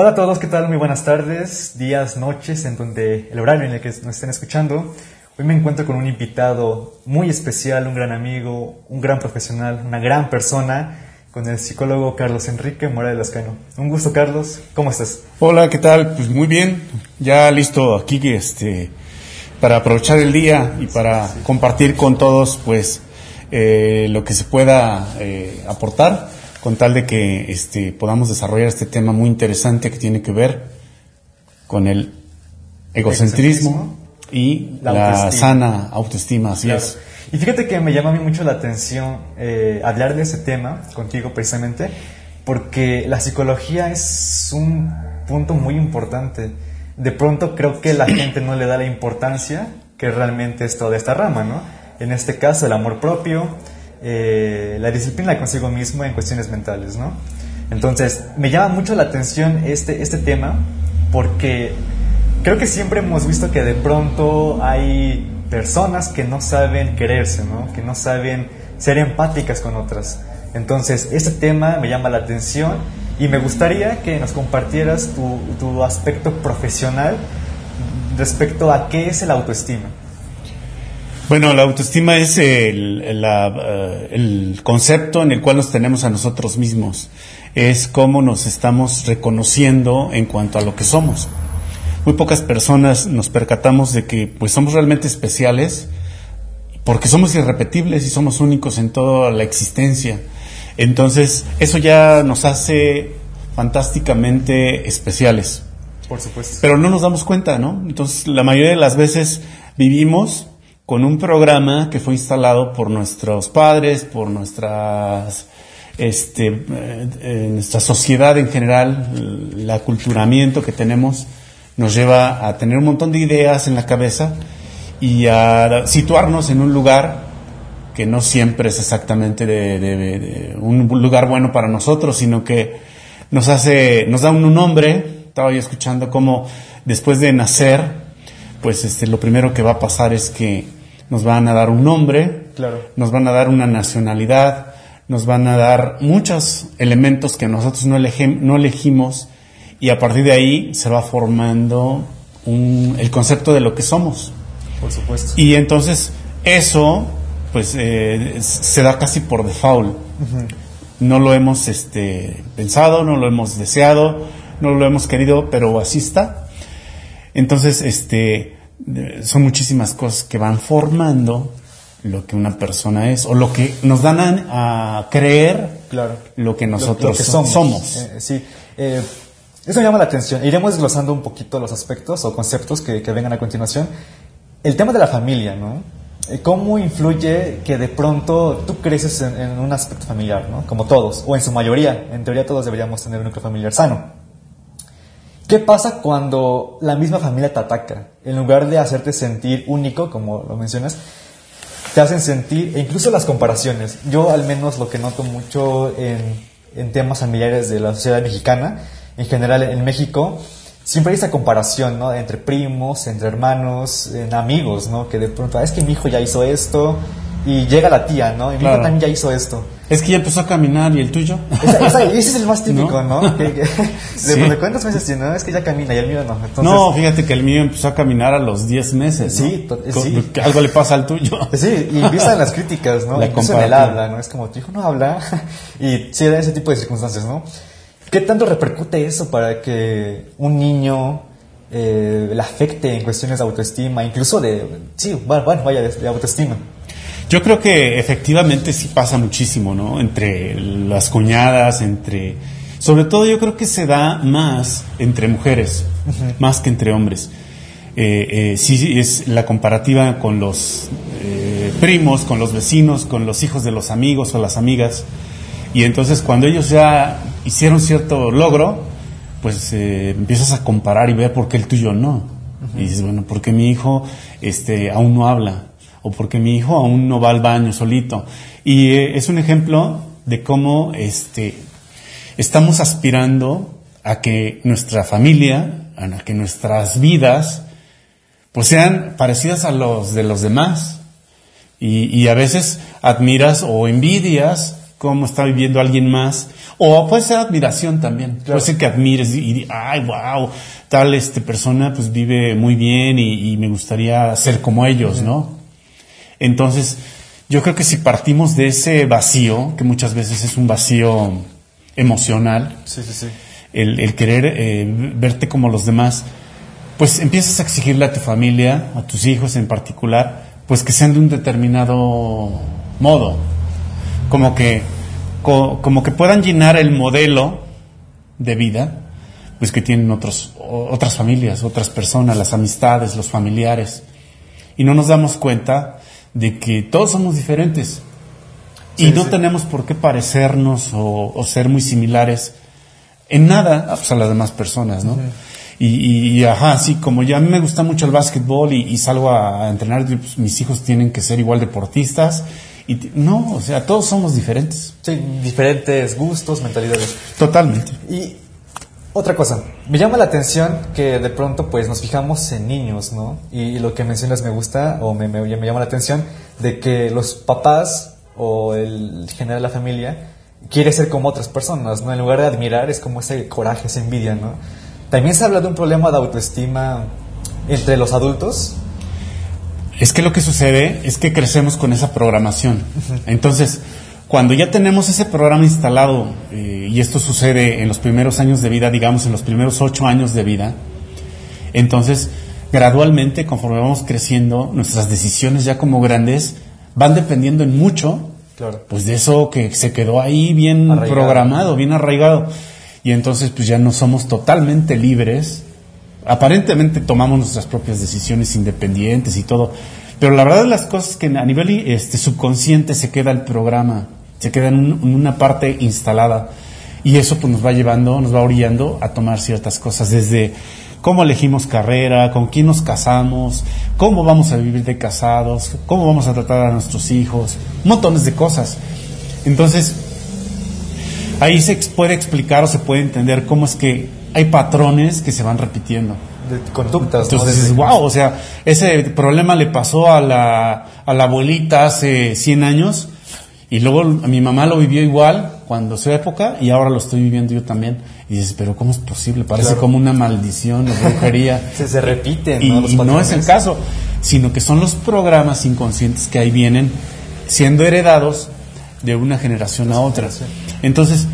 Hola a todos, ¿qué tal? Muy buenas tardes, días, noches, en donde el horario en el que nos estén escuchando. Hoy me encuentro con un invitado muy especial, un gran amigo, un gran profesional, una gran persona, con el psicólogo Carlos Enrique Morales Lascano. Un gusto, Carlos. ¿Cómo estás? Hola, ¿qué tal? Pues muy bien. Ya listo aquí este para aprovechar el día y para compartir con todos, pues, eh, lo que se pueda eh, aportar con tal de que este, podamos desarrollar este tema muy interesante que tiene que ver con el egocentrismo, y la, sana autoestima, así es. Y fíjate que me llama a mí mucho la atención eh, hablar de ese tema contigo precisamente, porque la psicología es un punto muy importante. De pronto creo que la gente no le da la importancia que realmente es toda esta rama, ¿no? En este caso, el amor propio, eh, la disciplina consigo mismo en cuestiones mentales, ¿no? Entonces, me llama mucho la atención este, este tema porque creo que siempre hemos visto que de pronto hay personas que no saben quererse, ¿no? Que no saben ser empáticas con otras. Entonces, este tema me llama la atención y me gustaría que nos compartieras tu, tu aspecto profesional respecto a qué es el autoestima. Bueno, la autoestima es el, eh, el, concepto en el cual nos tenemos a nosotros mismos. Es cómo nos estamos reconociendo en cuanto a lo que somos. Muy pocas personas nos percatamos de que pues somos realmente especiales porque somos irrepetibles y somos únicos en toda la existencia. Entonces, eso ya nos hace fantásticamente especiales. Por supuesto. Pero no nos damos cuenta, ¿no? Entonces, la mayoría de las veces vivimos con un programa que fue instalado por nuestros padres, por nuestras, este, eh, nuestra sociedad en general, el aculturamiento que tenemos nos lleva a tener un montón de ideas en la cabeza y a situarnos en un lugar que no siempre es exactamente de, un lugar bueno para nosotros, sino que nos hace, nos da un nombre. Estaba yo escuchando cómo después de nacer, pues este, lo primero que va a pasar es que nos van a dar un nombre, claro. nos van a dar una nacionalidad, nos van a dar muchos elementos que nosotros no, no elegimos y a partir de ahí se va formando un, el concepto de lo que somos. Por supuesto. Y entonces eso pues eh, se da casi por default. No lo hemos este, pensado, no lo hemos deseado, no lo hemos querido, pero así está. Entonces, este, son muchísimas cosas que van formando lo que una persona es o lo que nos dan a, creer claro. lo que nosotros somos. Eh, sí, eh, eso me llama la atención. Iremos desglosando un poquito los aspectos o conceptos que, vengan a continuación. El tema de la familia, ¿no? Eh, ¿Cómo influye que de pronto tú creces en, en, un aspecto familiar, ¿no? Como todos, o en su mayoría. En teoría todos deberíamos tener un núcleo familiar sano. ¿Qué pasa cuando la misma familia te ataca? En lugar de hacerte sentir único, como lo mencionas, te hacen sentir, e incluso las comparaciones. Yo al menos lo que noto mucho en, temas familiares de la sociedad mexicana, en general en México, siempre hay esa comparación, ¿no? Entre primos, entre hermanos, en amigos, ¿no? Que de pronto, ah, es que mi hijo ya hizo esto, y llega la tía, ¿no? Y mi hijo también ya hizo esto. Es que ya empezó a caminar y el tuyo. ese es el más típico, ¿no? ¿no? Que, de, cuántos meses tiene? No, es que ya camina y el mío no. Entonces, no, fíjate que el mío empezó a caminar a los 10 meses. Sí, sí. Algo le pasa al tuyo. Sí, y empiezan las críticas, ¿no? La Incluso en el habla, ¿no? Es como, tu hijo no habla. y sí, da ese tipo de circunstancias, ¿no? ¿Qué tanto repercute eso para que un niño eh, le afecte en cuestiones de autoestima, incluso de, sí, bueno, vaya, de autoestima? Yo creo que efectivamente sí pasa muchísimo, ¿no? Entre las cuñadas, entre... Sobre todo yo creo que se da más entre mujeres, más que entre hombres. Eh, eh, sí es la comparativa con los eh, primos, con los vecinos, con los hijos de los amigos o las amigas. Y entonces cuando ellos ya hicieron cierto logro, pues empiezas a comparar y ver por qué el tuyo no. Y dices, bueno, ¿por qué mi hijo este, aún no habla? O porque mi hijo aún no va al baño solito. Y eh, es un ejemplo de cómo este, estamos aspirando a que nuestra familia, a que nuestras vidas, pues sean parecidas a los de los demás. Y, y a veces admiras o envidias cómo está viviendo alguien más. O puede ser admiración también. Puede ser que admires y, y, ay, wow, tal este persona pues vive muy bien y, y me gustaría ser como ellos, ¿no? Entonces, yo creo que si partimos de ese vacío, que muchas veces es un vacío emocional, Sí, sí, sí. el, el querer eh, verte como los demás, pues empiezas a exigirle a tu familia, a tus hijos en particular, pues que sean de un determinado modo, como que, co- como que puedan llenar el modelo de vida, pues que tienen otros, otras familias, otras personas, las amistades, los familiares, y no nos damos cuenta de que todos somos diferentes y no sí. tenemos por qué parecernos o, o ser muy similares en nada ah, pues, a las demás personas, ¿no? y, y, y, ajá, sí, como ya a mí me gusta mucho el básquetbol y, y salgo a, a entrenar, pues, mis hijos tienen que ser igual deportistas. Y no, o sea, todos somos diferentes. Sí, diferentes gustos, mentalidades. Totalmente. Y otra cosa, me llama la atención que de pronto pues nos fijamos en niños, ¿no? Y, lo que mencionas me gusta o me, me- me llama la atención de que los papás o el general de la familia quiere ser como otras personas, ¿no? En lugar de admirar es como ese coraje, esa envidia, ¿no? También se habla de un problema de autoestima entre los adultos. Es que lo que sucede es que crecemos con esa programación. Entonces, cuando ya tenemos ese programa instalado, eh, y esto sucede en los primeros años de vida, digamos en los primeros ocho años de vida, entonces gradualmente, conforme vamos creciendo, nuestras decisiones ya como grandes van dependiendo en mucho, Claro. pues de eso que se quedó ahí bien Arraigado. programado, bien arraigado. Y entonces pues ya no somos totalmente libres. Aparentemente tomamos nuestras propias decisiones independientes y todo. Pero la verdad de las cosas es que a nivel este, subconsciente se queda el programa, se queda en, un- en una parte instalada. Y eso pues nos va llevando, nos va orillando a tomar ciertas cosas, desde cómo elegimos carrera, con quién nos casamos, cómo vamos a vivir de casados, cómo vamos a tratar a nuestros hijos, montones de cosas. Entonces, ahí se puede explicar o se puede entender cómo es que hay patrones que se van repitiendo. De conductas, ¿no? Entonces Desde- dices, wow, o sea, ese problema le pasó a la, a la abuelita hace 100 años y luego mi mamá lo vivió igual cuando su época y ahora lo estoy viviendo yo también. Y dices, pero ¿cómo es posible? Parece Claro. como una maldición o brujería. Se, y ¿no? Los y no es el caso, sino que son los programas inconscientes que ahí vienen siendo heredados de una generación a otra. Entonces,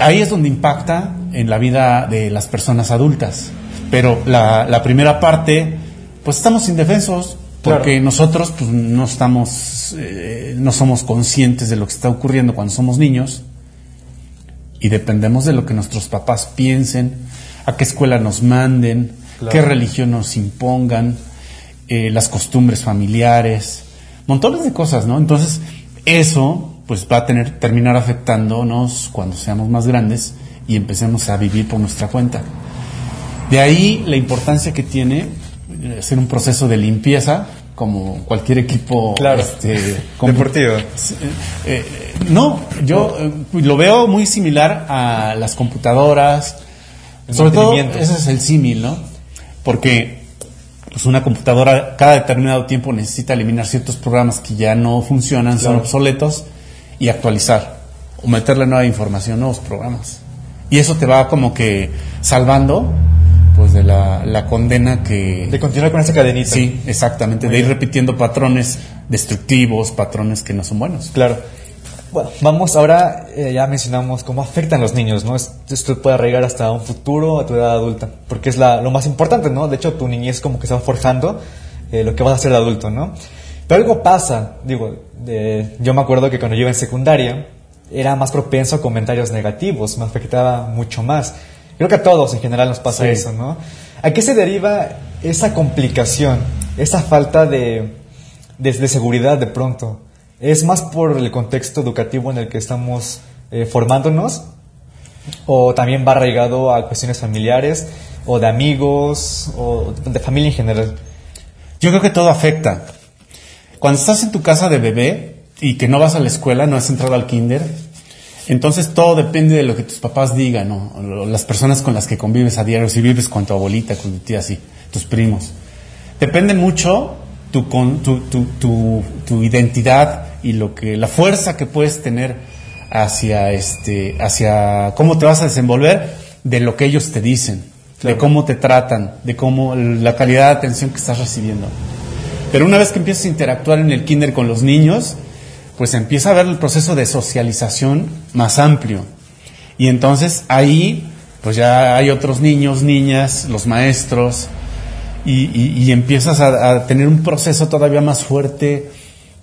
ahí es donde impacta en la vida de las personas adultas. Pero la, la primera parte, pues estamos indefensos porque Claro. nosotros pues, no estamos, eh, no somos conscientes de lo que está ocurriendo cuando somos niños y dependemos de lo que nuestros papás piensen, a qué escuela nos manden, Claro. qué religión nos impongan, eh, las costumbres familiares, montones de cosas, ¿no? Entonces, eso pues va a tener, terminar afectándonos cuando seamos más grandes y empecemos a vivir por nuestra cuenta. De ahí la importancia que tiene eh, hacer un proceso de limpieza, como cualquier equipo Claro. este, Deportivo. eh, eh, no, yo eh, lo veo muy similar a las computadoras. El Sobre todo, ese es el símil, ¿no? Porque pues una computadora cada determinado tiempo necesita eliminar ciertos programas que ya no funcionan, son obsoletos, y actualizar. O meterle nueva información, nuevos programas. Y eso te va como que salvando pues de la, la condena que... De continuar con esa cadenita. Sí, exactamente, de ir repitiendo patrones destructivos, patrones que no son buenos. Claro. Bueno, vamos ahora, eh, ya mencionamos cómo afectan los niños, ¿no? Es- Esto puede arraigar hasta un futuro, a tu edad adulta, porque es la, lo más importante, ¿no? De hecho, tu niñez como que se va forjando eh, lo que vas a ser de adulto, ¿no? Pero algo pasa, digo, de- yo me acuerdo que cuando yo iba en secundaria era más propenso a comentarios negativos, me afectaba mucho más. Creo que a todos en general nos pasa Sí. eso, ¿no? ¿A qué se deriva esa complicación, esa falta de, de, de seguridad de pronto? ¿Es más por el contexto educativo en el que estamos eh, formándonos? ¿O también va arraigado a cuestiones familiares? ¿O de amigos? ¿O de familia en general? Yo creo que todo afecta. Cuando estás en tu casa de bebé y que no vas a la escuela, no has entrado al kinder, entonces todo depende de lo que tus papás digan, ¿no? Las personas con las que convives a diario, si vives con tu abuelita, con tu tía, así, tus primos. Depende mucho tu, con- tu, tu, tu, tu identidad y lo que la fuerza que puedes tener hacia este hacia cómo te vas a desenvolver de lo que ellos te dicen, de cómo te tratan, de cómo la calidad de atención que estás recibiendo. Pero una vez que empiezas a interactuar en el kinder con los niños, pues empieza a ver el proceso de socialización más amplio. Y entonces ahí, pues ya hay otros niños, niñas, los maestros, y, empiezas a, tener un proceso todavía más fuerte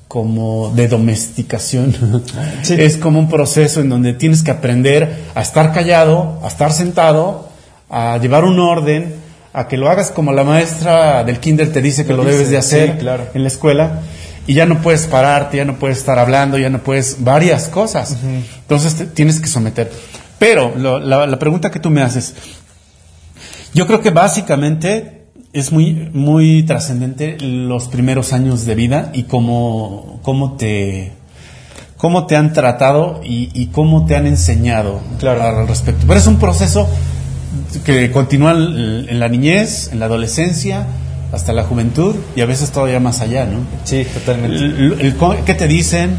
como de domesticación. Es como un proceso en donde tienes que aprender a estar callado, a estar sentado, a llevar un orden, a que lo hagas como la maestra del kinder te dice que lo, debes de hacer en la escuela y ya no puedes pararte, ya no puedes estar hablando, ya no puedes varias cosas. Entonces tienes que someter. Pero la, la, pregunta que tú me haces, yo creo que básicamente es muy, muy trascendente los primeros años de vida y cómo, cómo te cómo te han tratado y, cómo te han enseñado al respecto. Pero es un proceso que continúa en la niñez, en la adolescencia, hasta la juventud y a veces todavía más allá, ¿no? Sí, totalmente. ¿Qué te dicen?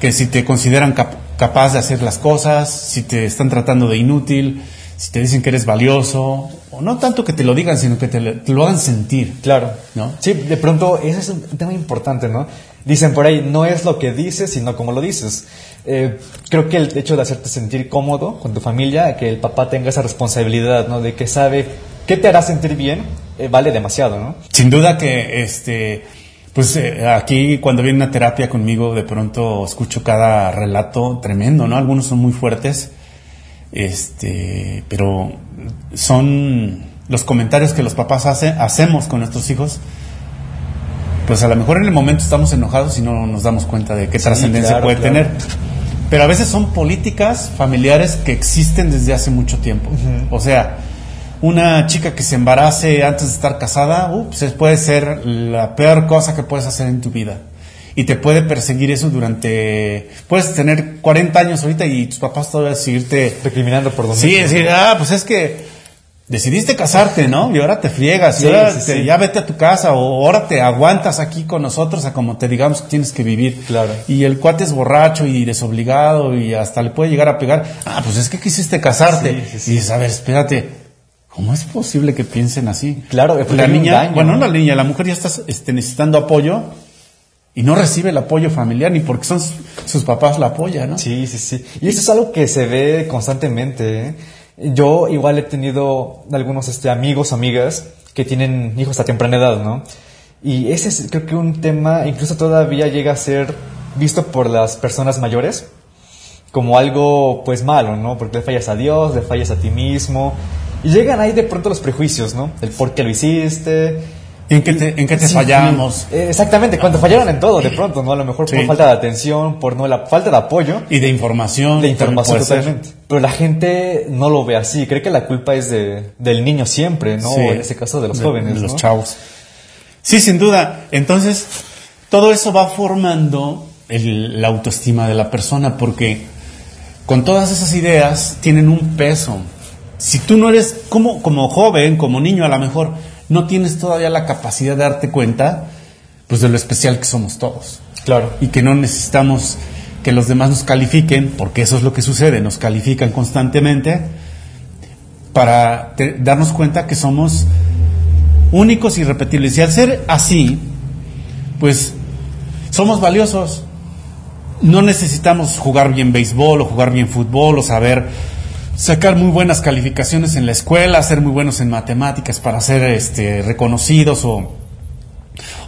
Que si te consideran capaz de hacer las cosas, si te están tratando de inútil, si te dicen que eres valioso, o no tanto que te lo digan, sino que te, lo hagan sentir. Claro. ¿no? Sí, de pronto ese es un tema importante, ¿no? Dicen por ahí, no es lo que dices, sino como lo dices. Eh, creo que el hecho de hacerte sentir cómodo con tu familia, que el papá tenga esa responsabilidad, ¿no? De que sabe qué te hará sentir bien, eh, vale demasiado, ¿no? Sin duda que, este, pues eh, aquí cuando viene una terapia conmigo, de pronto escucho cada relato tremendo, ¿no? Algunos son muy fuertes este, pero son los comentarios que los papás hace, hacemos con nuestros hijos. Pues a lo mejor en el momento estamos enojados y no nos damos cuenta de qué trascendencia puede tener. Pero a veces son políticas familiares que existen desde hace mucho tiempo. O sea, una chica que se embarace antes de estar casada, ups, puede ser la peor cosa que puedes hacer en tu vida y te puede perseguir eso durante... Puedes tener 40 años ahorita y tus papás todavía seguirte... Recriminando por donde... Sí, decir, ah, pues es que decidiste casarte, ¿no? Y ahora te friegas, y ahora ya vete a tu casa, o ahora te aguantas aquí con nosotros a como te digamos que tienes que vivir. Claro. Y el cuate es borracho y desobligado y hasta le puede llegar a pegar. Ah, pues es que quisiste casarte. y dices, a ver, espérate. ¿Cómo es posible que piensen así? Claro, la niña, bueno, no la niña, la mujer ya está este, necesitando apoyo y no recibe el apoyo familiar ni porque son sus papás la apoyan, ¿no? Sí, sí, sí. Y eso es algo que se ve constantemente. ¿eh? Yo igual he tenido algunos este, amigos, amigas que tienen hijos a temprana edad, ¿no? Y ese es creo que un tema incluso todavía llega a ser visto por las personas mayores como algo pues malo, ¿no? Porque le fallas a Dios, le fallas a ti mismo. Y llegan ahí de pronto los prejuicios, ¿no? El por qué lo hiciste, ¿En qué te, en qué te fallamos? Eh, exactamente, cuando fallaron en todo, de pronto, ¿no? A lo mejor por falta de atención, por no la falta de apoyo. Y de información. De información, totalmente. Pero la gente no lo ve así. Cree que la culpa es de, del niño siempre, ¿no? en ese caso de los jóvenes. De los chavos. Sí, sin duda. Entonces, todo eso va formando la autoestima de la persona porque con todas esas ideas tienen un peso. Si tú no eres como, como joven, como niño a lo mejor, no tienes todavía la capacidad de darte cuenta pues de lo especial que somos todos. Claro. Y que no necesitamos que los demás nos califiquen, porque eso es lo que sucede, nos califican constantemente para darnos cuenta que somos únicos y irrepetibles. Y al ser así, pues somos valiosos. No necesitamos jugar bien béisbol o jugar bien fútbol o saber sacar muy buenas calificaciones en la escuela, ser muy buenos en matemáticas para ser este, reconocidos o,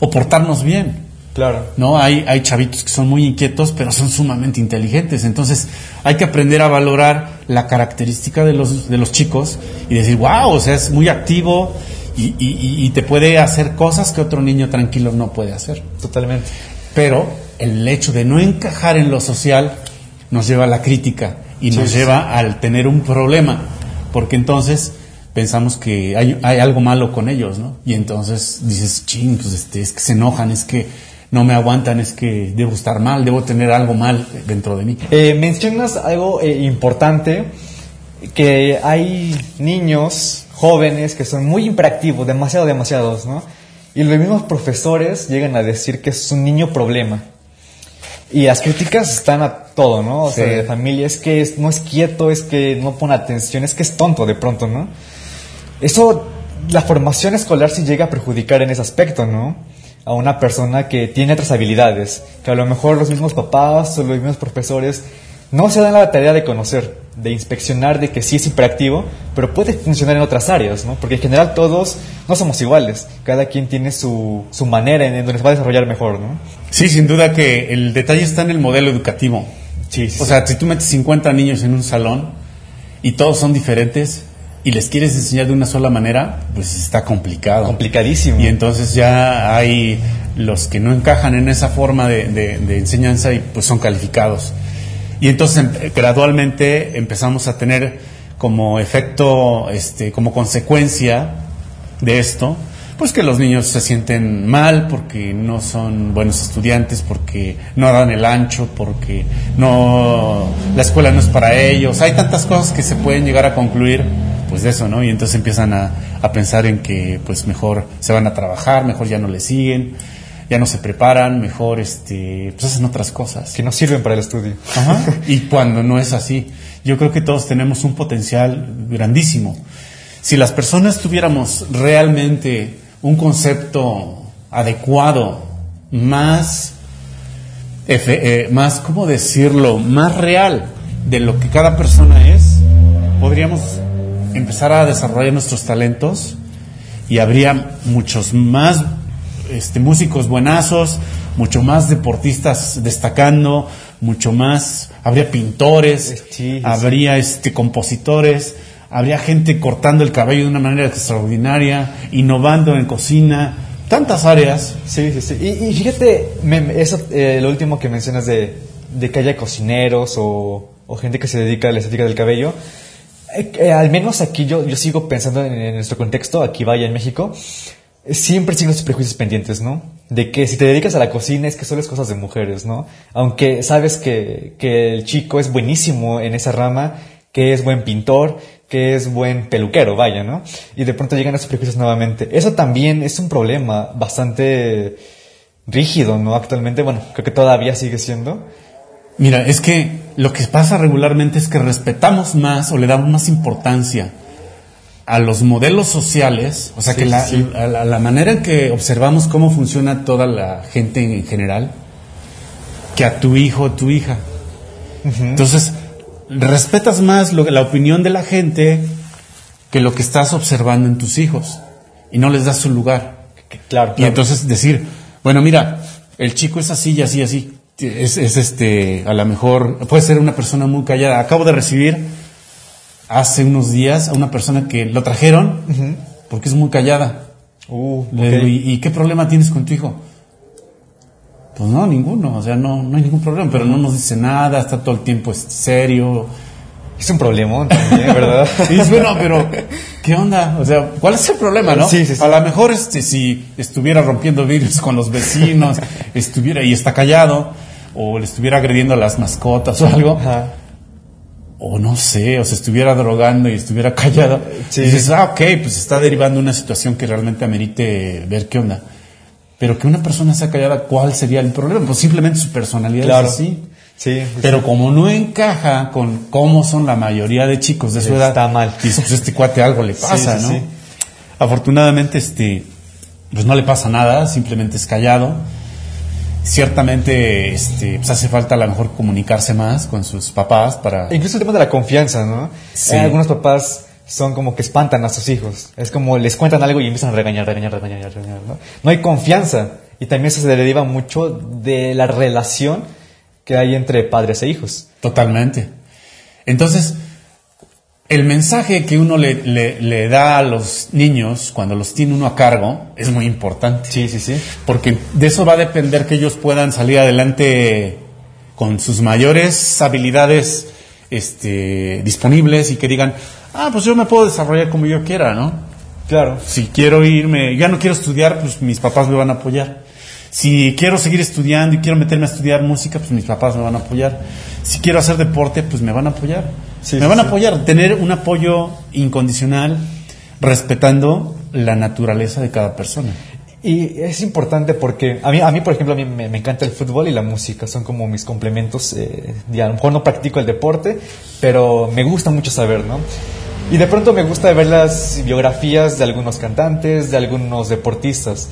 o portarnos bien. Claro. ¿No? Hay, hay chavitos que son muy inquietos, pero son sumamente inteligentes. Entonces, hay que aprender a valorar la característica de los, de los chicos y decir, wow, o sea, es muy activo y, y, y te puede hacer cosas que otro niño tranquilo no puede hacer. Totalmente. Pero el hecho de no encajar en lo social nos lleva a la crítica y nos lleva al tener un problema, porque entonces pensamos que hay, hay, algo malo con ellos, ¿no? Y entonces dices, ching, pues este, es que se enojan, es que no me aguantan, es que debo estar mal, debo tener algo mal dentro de mí. Eh, mencionas algo eh, importante, que hay niños jóvenes que son muy imperactivos, demasiado, demasiados, ¿no? Y los mismos profesores llegan a decir que es un niño problema. Y las críticas están a todo, ¿no? O sea, de familia, es que es- no es quieto, es que no pone atención, es que es tonto de pronto, ¿no? Eso, la formación escolar sí llega a perjudicar en ese aspecto, ¿no? A una persona que tiene otras habilidades, que a lo mejor los mismos papás o los mismos profesores no se dan la tarea de conocer, de inspeccionar de que sí es hiperactivo, pero puede funcionar en otras áreas, ¿no? Porque en general todos no somos iguales, cada quien tiene su, su manera en, en donde se va a desarrollar mejor, ¿no? Sí, sin duda que el detalle está en el modelo educativo. Sí, sí, O sea, si tú metes 50 niños en un salón y todos son diferentes y les quieres enseñar de una sola manera, pues está complicado. complicadísimo. Y entonces ya hay los que no encajan en esa forma de, de- de enseñanza y pues son calificados. Y entonces em- gradualmente empezamos a tener como efecto, este, como consecuencia de esto, pues que los niños se sienten mal porque no son buenos estudiantes, porque no dan el ancho, porque no la escuela no es para ellos. Hay tantas cosas que se pueden llegar a concluir pues de eso, ¿no? Y entonces empiezan a, a pensar en que pues mejor se van a trabajar, mejor ya no le siguen, ya no se preparan, mejor este pues hacen otras cosas. que no sirven para el estudio. Ajá. Y cuando no es así, yo creo que todos tenemos un potencial grandísimo. Si las personas tuviéramos realmente un concepto adecuado, más, eh, más, ¿cómo decirlo?, más real de lo que cada persona es, podríamos empezar a desarrollar nuestros talentos y habría muchos más este, músicos buenazos, mucho más deportistas destacando, mucho más, habría pintores, Sí, sí, habría este, compositores, habría gente cortando el cabello de una manera extraordinaria, innovando en cocina, tantas áreas. Sí, sí, sí. Y, y fíjate, me- eso, eh, lo último que mencionas de, de que haya cocineros o, o gente que se dedica a la estética del cabello. eh, eh, al menos aquí yo, yo sigo pensando en, en nuestro contexto, aquí vaya en México, siempre siguen los prejuicios pendientes, ¿no? De que si te dedicas a la cocina es que solo es cosas de mujeres, ¿no? Aunque sabes que, que el chico es buenísimo en esa rama, que es buen pintor, que es buen peluquero, vaya, ¿no? Y de pronto llegan esos prejuicios nuevamente. Eso también es un problema bastante rígido, ¿no? Actualmente, bueno, creo que todavía sigue siendo. Mira, es que lo que pasa regularmente es que respetamos más o le damos más importancia a los modelos sociales, o sea, Sí, que la, sí. A, la, manera en que observamos cómo funciona toda la gente en, general, que a tu hijo o tu hija. Entonces, respetas más lo, la opinión de la gente que lo que estás observando en tus hijos y no les das su lugar. Que- Claro, Y claro. entonces decir, bueno, mira, el chico es así y así y así. Es, es este, a lo mejor puede ser una persona muy callada. Acabo de recibir hace unos días a una persona que lo trajeron porque es muy callada. Uh, Le ok. digo, ¿y, y qué problema tienes con tu hijo? Pues no, ninguno, o sea, no, no hay ningún problema, pero no nos dice nada, está todo el tiempo este, serio. Es un problemón también, ¿verdad? Y dices, bueno, pero, ¿qué onda? O sea, ¿cuál es el problema, no? Sí, sí, sí. A lo mejor este, si estuviera rompiendo vidrios con los vecinos, estuviera y está callado, o le estuviera agrediendo a las mascotas o algo, Ajá. O no sé, o se estuviera drogando y estuviera callado, Sí. dices, ah, ok, pues está derivando una situación que realmente amerite ver qué onda. Pero que una persona sea callada, ¿cuál sería el problema? Pues simplemente su personalidad Claro. es así. Sí, Pero como no encaja con cómo son la mayoría de chicos de su edad, Está mal. dices, pues este cuate algo le pasa, Sí, ¿no? Afortunadamente, este, pues no le pasa nada, simplemente es callado. Ciertamente, este, pues hace falta a lo mejor comunicarse más con sus papás para... Incluso el tema de la confianza, ¿no? Sí. Eh, algunos papás son como que espantan a sus hijos. Es como les cuentan algo y empiezan a regañar, regañar, regañar, regañar, ¿no? No hay confianza. Y también eso se deriva mucho de la relación que hay entre padres e hijos. Totalmente. Entonces, el mensaje que uno le, le- le da a los niños cuando los tiene uno a cargo es muy importante. Sí, sí, sí. Porque de eso va a depender que ellos puedan salir adelante con sus mayores habilidades este, disponibles y que digan, ah, pues yo me puedo desarrollar como yo quiera, ¿no? Claro. Si quiero irme, ya no quiero estudiar, pues mis papás me van a apoyar. Si quiero seguir estudiando y quiero meterme a estudiar música, pues mis papás me van a apoyar. Si quiero hacer deporte, pues me van a apoyar. Sí, me van a apoyar, tener un apoyo incondicional, respetando la naturaleza de cada persona. Y es importante porque a mí, a mí por ejemplo, a mí me, me encanta el fútbol y la música, son como mis complementos. Eh, y a lo mejor no practico el deporte, pero me gusta mucho saber, ¿no? Y de pronto me gusta ver las biografías de algunos cantantes, de algunos deportistas.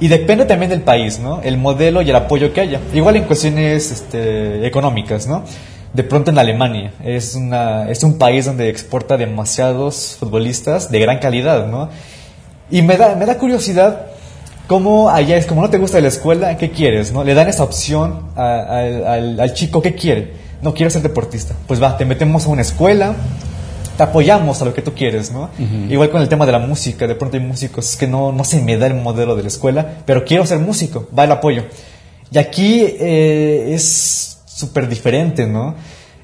Y depende también del país, ¿no? El modelo y el apoyo que haya. Igual en cuestiones este, económicas, ¿no? De pronto en Alemania es, una, es un país donde exporta demasiados futbolistas de gran calidad, ¿no? Y me da, me da curiosidad cómo allá es, como no te gusta la escuela, ¿qué quieres? ¿no? Le dan esa opción a- al- al chico, ¿qué quiere? No, quiero ser deportista. Pues va, te metemos a una escuela, te apoyamos a lo que tú quieres, ¿no? Igual con el tema de la música, de pronto hay músicos, es que no, no se me da el modelo de la escuela, pero quiero ser músico, va el apoyo. Y aquí eh, es súper diferente, ¿no?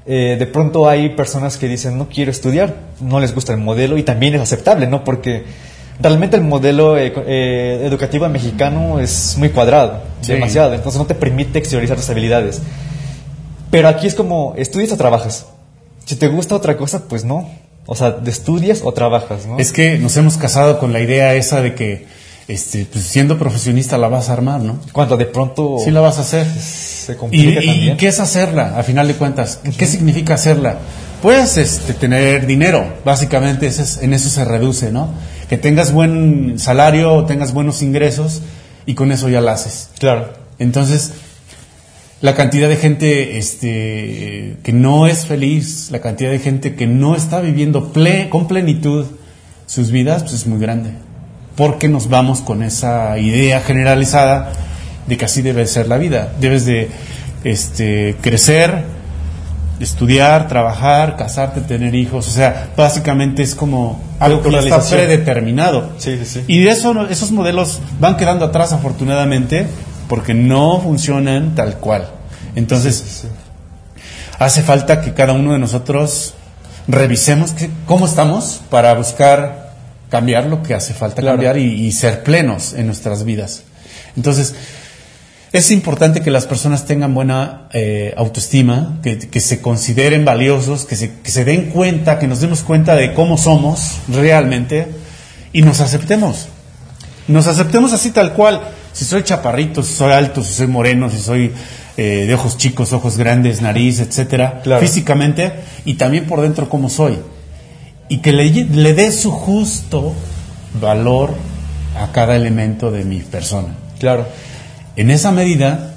Eh, de pronto hay personas que dicen, no quiero estudiar, no les gusta el modelo y también es aceptable, ¿no? Porque realmente el modelo eh, eh, educativo mexicano es muy cuadrado, Sí. demasiado, entonces no te permite exteriorizar tus habilidades. Pero aquí es como, ¿estudias o trabajas? Si te gusta otra cosa, pues no. O sea, ¿de estudias o trabajas, no? Es que nos hemos casado con la idea esa de que este, pues, siendo profesionista la vas a armar, ¿no? Cuando de pronto Sí la vas a hacer. Se ¿Y, complica y también. qué es hacerla, a final de cuentas? ¿Qué significa hacerla? Pues este, tener dinero, básicamente ese es- en eso se reduce, ¿no? Que tengas buen salario, tengas buenos ingresos y con eso ya la haces. Claro, Entonces, la cantidad de gente este, que no es feliz, la cantidad de gente que no está viviendo ple- con plenitud sus vidas, pues es muy grande. Porque nos vamos con esa idea generalizada de que así debe ser la vida. Debes de este, crecer, estudiar, trabajar, casarte, tener hijos. O sea, básicamente es como algo que ya está predeterminado. Sí, sí, sí. Y de eso, no- esos modelos van quedando atrás, afortunadamente, porque no funcionan tal cual. Entonces, hace falta que cada uno de nosotros revisemos qué- cómo estamos para buscar cambiar lo que hace falta Claro. cambiar y, y ser plenos en nuestras vidas. Entonces, es importante que las personas tengan buena eh, autoestima, que, que se consideren valiosos, que se, que se den cuenta, que nos demos cuenta de cómo somos realmente y nos aceptemos. Nos aceptemos así tal cual. Si soy chaparrito, si soy alto, si soy moreno, si soy eh, de ojos chicos, ojos grandes, nariz, etcétera, Claro. físicamente y también por dentro cómo soy. Y que le, le dé su justo valor a cada elemento de mi persona. Claro. En esa medida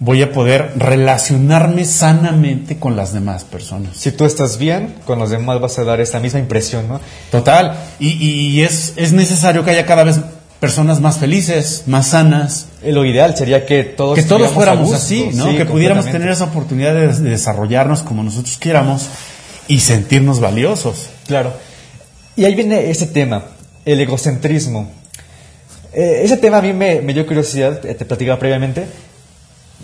voy a poder relacionarme sanamente con las demás personas. Si tú estás bien, con los demás vas a dar esa misma impresión, ¿no? Total. Y, y es, es necesario que haya cada vez personas más felices, más sanas, Lo ideal sería que todos que fuéramos gusto, así, ¿no? sí, que pudiéramos tener esa oportunidad de, de desarrollarnos como nosotros quieramos y sentirnos valiosos. Claro. Y ahí viene ese tema, el egocentrismo. Eh, ese tema a mí me, dio curiosidad, eh, te platicaba previamente.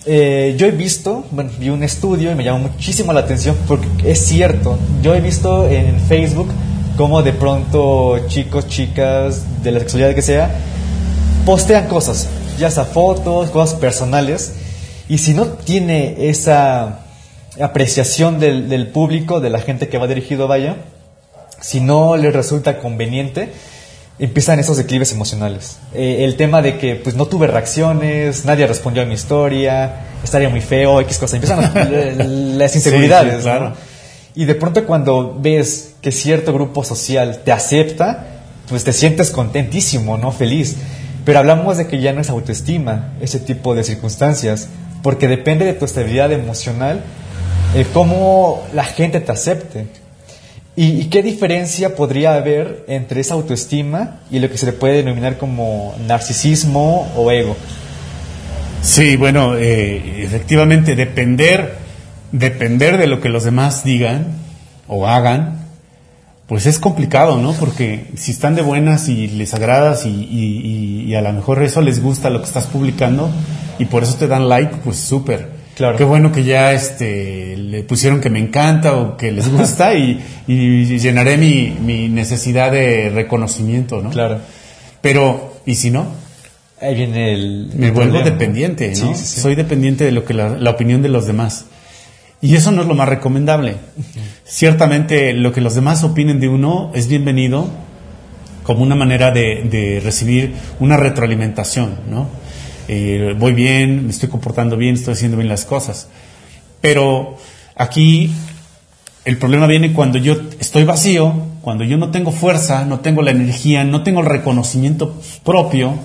Eh, yo he visto, vi un estudio y me llamó muchísimo la atención porque es cierto. Yo he visto en Facebook cómo de pronto chicos, chicas, de la sexualidad que sea, postean cosas, ya sea fotos, cosas personales, y si no tiene esa apreciación del, del público, de la gente que va dirigido vaya, si no les resulta conveniente, empiezan esos declives emocionales. Eh, el tema de que pues no tuve reacciones, nadie respondió a mi historia, estaría muy feo, X cosas, empiezan las, las inseguridades. Sí, sí, claro. ¿no? Y de pronto cuando ves que cierto grupo social te acepta, pues te sientes contentísimo, ¿no? Feliz. Pero hablamos de que ya no es autoestima ese tipo de circunstancias, porque depende de tu estabilidad emocional el cómo la gente te acepte. ¿Y, qué diferencia podría haber entre esa autoestima y lo que se le puede denominar como narcisismo o ego? Sí, bueno, eh, efectivamente, depender, depender de lo que los demás digan o hagan, pues es complicado, ¿no? Porque si están de buenas y les agradas y- y a lo mejor eso les gusta lo que estás publicando y por eso te dan like, pues súper. Claro. Qué bueno que ya este, le pusieron que me encanta o que les gusta y, y llenaré mi, mi necesidad de reconocimiento, ¿no? Claro. Pero, ¿y si no? Ahí viene el... me el vuelvo problema. dependiente, ¿no? Sí, sí, sí. Soy dependiente de lo que la, la opinión de los demás. Y eso no es lo más recomendable. Ciertamente lo que los demás opinen de uno es bienvenido, como una manera de, de recibir una retroalimentación, ¿no? Eh, voy bien, me estoy comportando bien, estoy haciendo bien las cosas. Pero aquí el problema viene cuando yo estoy vacío, cuando yo no tengo fuerza, no tengo la energía, no tengo el reconocimiento propio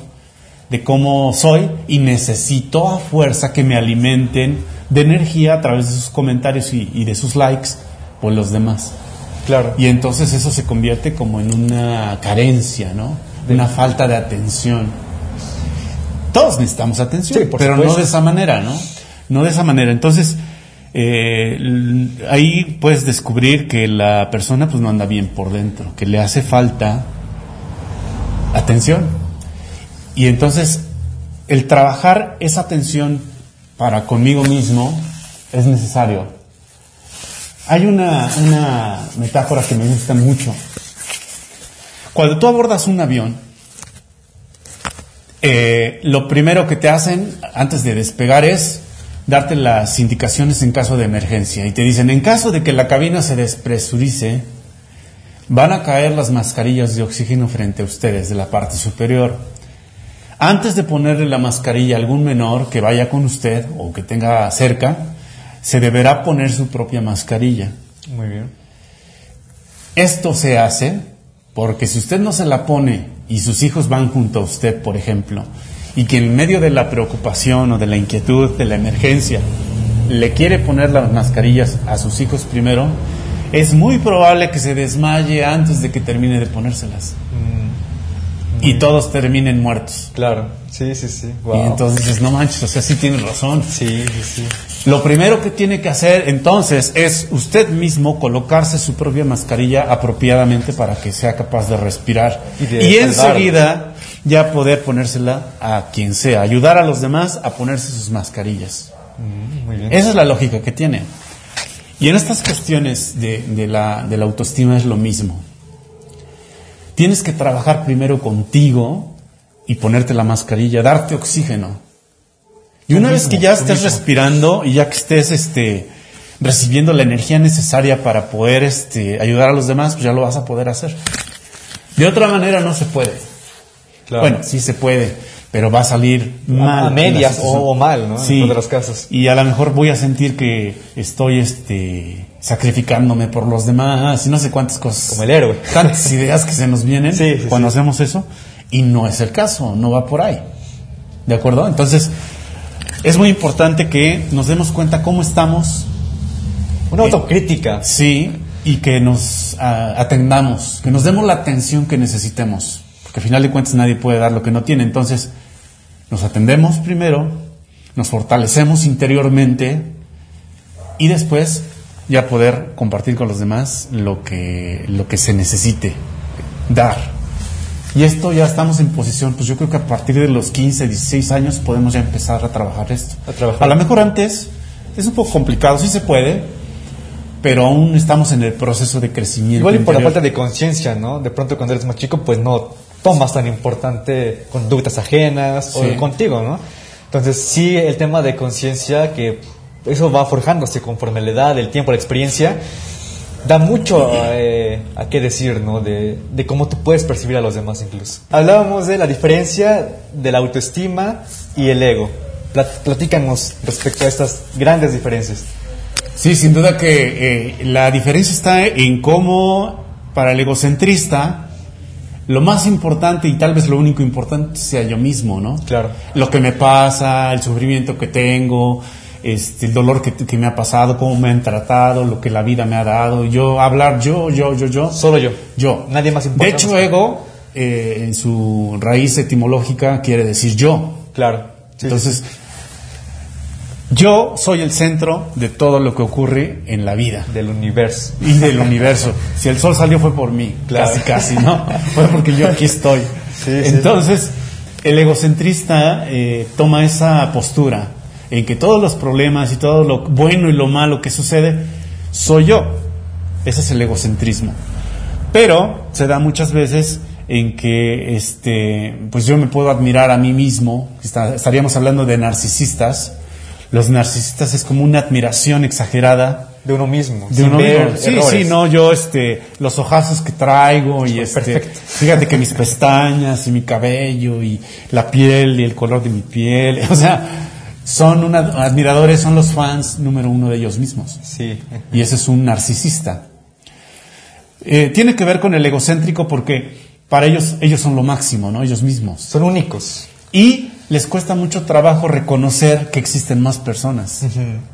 de cómo soy y necesito a fuerza que me alimenten de energía a través de sus comentarios y, y de sus likes por los demás. Claro. Y entonces eso se convierte como en una carencia, ¿no? Una falta de atención. Todos necesitamos atención, Sí, pero no de esa manera, ¿no? No de esa manera. Entonces, eh, ahí puedes descubrir que la persona pues no anda bien por dentro, que le hace falta atención. Y entonces, el trabajar esa atención para conmigo mismo es necesario. Hay una, una metáfora que me gusta mucho. Cuando tú abordas un avión, eh, lo primero que te hacen antes de despegar es darte las indicaciones en caso de emergencia. Y te dicen, en caso de que la cabina se despresurice, van a caer las mascarillas de oxígeno frente a ustedes de la parte superior. Antes de ponerle la mascarilla a algún menor que vaya con usted o que tenga cerca, se deberá poner su propia mascarilla. Muy bien. Esto se hace porque si usted no se la pone y sus hijos van junto a usted, por ejemplo, y que en medio de la preocupación o de la inquietud, de la emergencia, le quiere poner las mascarillas a sus hijos primero, es muy probable que se desmaye antes de que termine de ponérselas. Y todos terminen muertos. Claro. Sí, sí, sí. Y entonces dices, no manches, o sea, sí tienes razón. Sí, sí, sí. Lo primero que tiene que hacer entonces es usted mismo colocarse su propia mascarilla apropiadamente para que sea capaz de respirar. Y Y, de enseguida ya poder ponérsela a quien sea, ayudar a los demás a ponerse sus mascarillas. Mm, muy bien. Esa es la lógica que tiene. Y en estas cuestiones de, de la, de la autoestima es lo mismo. Tienes que trabajar primero contigo y ponerte la mascarilla, darte oxígeno. Y Tú una vez que ya estés mismo. respirando y ya que estés este, recibiendo la energía necesaria para poder este, ayudar a los demás, pues ya lo vas a poder hacer. De otra manera no se puede. Claro. Bueno, sí se puede, pero va a salir mal. a medias o- o mal, ¿no? En Sí. todos los casos. Y a lo mejor voy a sentir que estoy este, sacrificándome por los demás y no sé cuántas cosas. Como el héroe. Tantas ideas que se nos vienen Sí, sí, cuando sí. hacemos eso y no es el caso, no va por ahí. ¿De acuerdo? Entonces, es muy importante que nos demos cuenta cómo estamos, Una autocrítica. sí, y que nos ah, atendamos, que nos demos la atención que necesitemos, porque al final de cuentas nadie puede dar lo que no tiene. Entonces, nos atendemos primero, nos fortalecemos interiormente y después ya poder compartir con los demás lo que, lo que se necesite dar. Y esto ya estamos en posición, pues yo creo que a partir de los 15, 16 años podemos ya empezar a trabajar esto. A trabajar. A lo mejor antes es un poco complicado, sí se puede, pero aún estamos en el proceso de crecimiento. Igual y por la falta de conciencia, ¿no? De pronto cuando eres más chico, pues no tomas tan importante conductas ajenas Sí. o contigo, ¿no? Entonces sí, el tema de conciencia, que eso va forjándose conforme la edad, el tiempo, la experiencia, da mucho eh, a qué decir, ¿no? De, de cómo tú puedes percibir a los demás incluso. Hablábamos de la diferencia de la autoestima y el ego. Plat- Platícanos respecto a estas grandes diferencias. Sí, sin duda que eh, la diferencia está en cómo para el egocentrista lo más importante y tal vez lo único importante sea yo mismo, ¿no? Claro. Lo que me pasa, el sufrimiento que tengo, este, el dolor que, que me ha pasado, cómo me han tratado, lo que la vida me ha dado. Yo hablar yo, yo, yo, yo. Solo yo. Yo. Nadie más importa. De hecho, ego, eh, en su raíz etimológica, quiere decir yo. Claro. Sí, Entonces, yo soy el centro de todo lo que ocurre en la vida del universo. y del universo. Si el sol salió fue por mí, Claro. casi casi, ¿no? Fue porque yo aquí estoy. Sí. Entonces, el egocentrista eh, toma esa postura en que todos los problemas y todo lo bueno y lo malo que sucede soy yo. Ese es el egocentrismo. Pero se da muchas veces en que este, pues yo me puedo admirar a mí mismo, Está- estaríamos hablando de narcisistas. Los narcisistas es como una admiración exagerada de uno mismo. De sin uno ver mismo. Sí, errores. sí, no, yo, este, los ojazos que traigo y este, Perfecto. fíjate que mis pestañas y mi cabello y la piel y el color de mi piel, o sea, son una, admiradores, son los fans número uno de ellos mismos. Sí. Y ese es un narcisista. Eh, tiene que ver con el egocéntrico porque para ellos, ellos son lo máximo, ¿no? Ellos mismos. Son únicos. Y les cuesta mucho trabajo reconocer que existen más personas.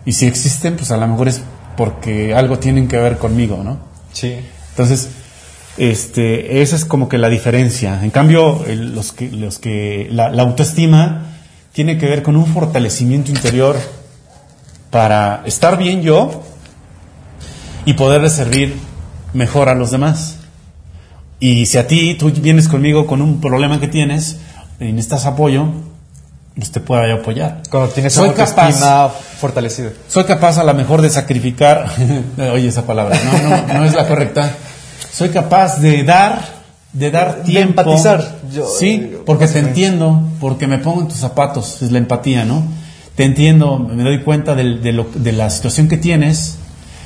Y si existen, pues a lo mejor es porque algo tienen que ver conmigo, ¿no? Sí. Entonces, este, esa es como que la diferencia. En cambio, el- los que, los que, la, la autoestima tiene que ver con un fortalecimiento interior para estar bien yo y poder servir mejor a los demás. Y si a ti tú vienes conmigo con un problema que tienes y necesitas apoyo, pues te puedo yo apoyar. Cuando tienes Soy capaz. fortalecida. Soy capaz a lo mejor de sacrificar, oye esa palabra, no, no, no es la correcta. Soy capaz de dar, de dar De tiempo. empatizar. Yo- sí, yo- porque te entiendo, porque me pongo en tus zapatos, es la empatía, ¿no? Te entiendo, me doy cuenta del- de, lo- de la situación que tienes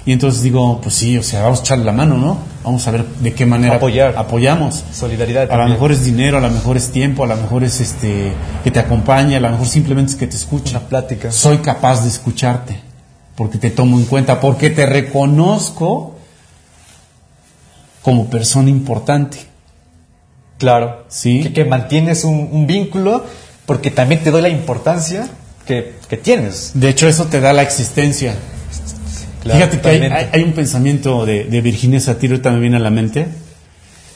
y entonces digo, pues sí, o sea, vamos a echarle la mano, ¿no? Vamos a ver de qué manera Apoyar. apoyamos. Solidaridad. A lo mejor es dinero, a lo mejor es tiempo, a lo mejor es este que te acompañe, a lo mejor simplemente es que te escuche. Una plática. Soy capaz de escucharte, porque te tomo en cuenta, porque te reconozco como persona importante. Claro. Sí. Que, que mantienes un, un vínculo porque también te doy la importancia que, que tienes. De hecho, eso te da la existencia. Claro, Fíjate que hay, totalmente. hay- hay un pensamiento de, de Virginia Satir, me viene a la mente,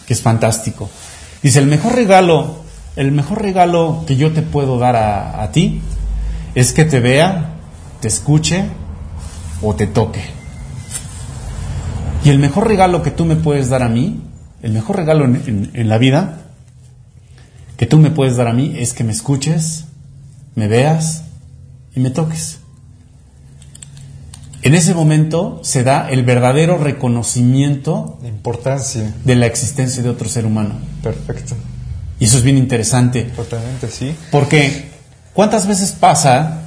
que es fantástico. Dice, el mejor regalo, el mejor regalo que yo te puedo dar a, a ti es que te vea, te escuche o te toque. Y el mejor regalo que tú me puedes dar a mí, el mejor regalo en, en- en la vida que tú me puedes dar a mí es que me escuches, me veas y me toques. En ese momento se da el verdadero reconocimiento La importancia. de la existencia de otro ser humano. Perfecto. Y eso es bien interesante. Totalmente, sí. Porque, ¿cuántas veces pasa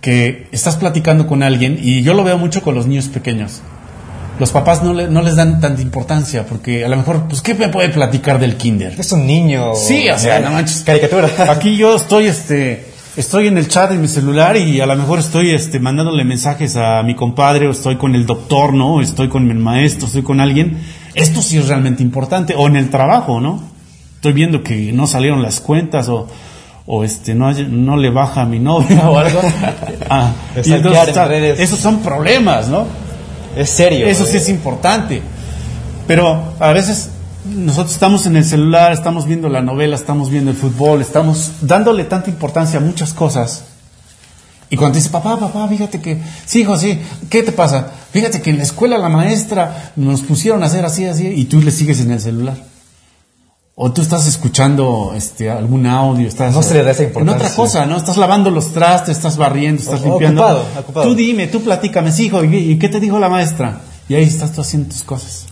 que estás platicando con alguien, y yo lo veo mucho con los niños pequeños? Los papás no, le- no les dan tanta importancia, porque a lo mejor, pues, ¿qué me puede platicar del kinder? Es un niño. Sí, o sea, no manches. Caricatura. Aquí yo estoy, este, estoy en el chat en mi celular y a lo mejor estoy, este, mandándole mensajes a mi compadre o estoy con el doctor, ¿no? Estoy con el maestro, estoy con alguien. Esto sí es realmente importante. O en el trabajo, ¿no? Estoy viendo que no salieron las cuentas o, o este, no, no le baja a mi novia o algo. Ah, y entonces está- esos son problemas, ¿no? Es serio. Eso sí es importante. Pero a veces nosotros estamos en el celular, estamos viendo la novela, estamos viendo el fútbol, estamos dándole tanta importancia a muchas cosas. Y cuando dice, papá, papá, fíjate que, sí, hijo, sí, ¿qué te pasa? Fíjate que en la escuela la maestra nos pusieron a hacer así, así, y tú le sigues en el celular. O tú estás escuchando este, algún audio, estás No se le da esa en otra importancia. cosa, ¿no? Estás lavando los trastes, estás barriendo, estás O- limpiando. ocupado, ocupado. Tú dime, tú platícame, sí, hijo, ¿y, qué te dijo la maestra? Y ahí estás tú haciendo tus cosas.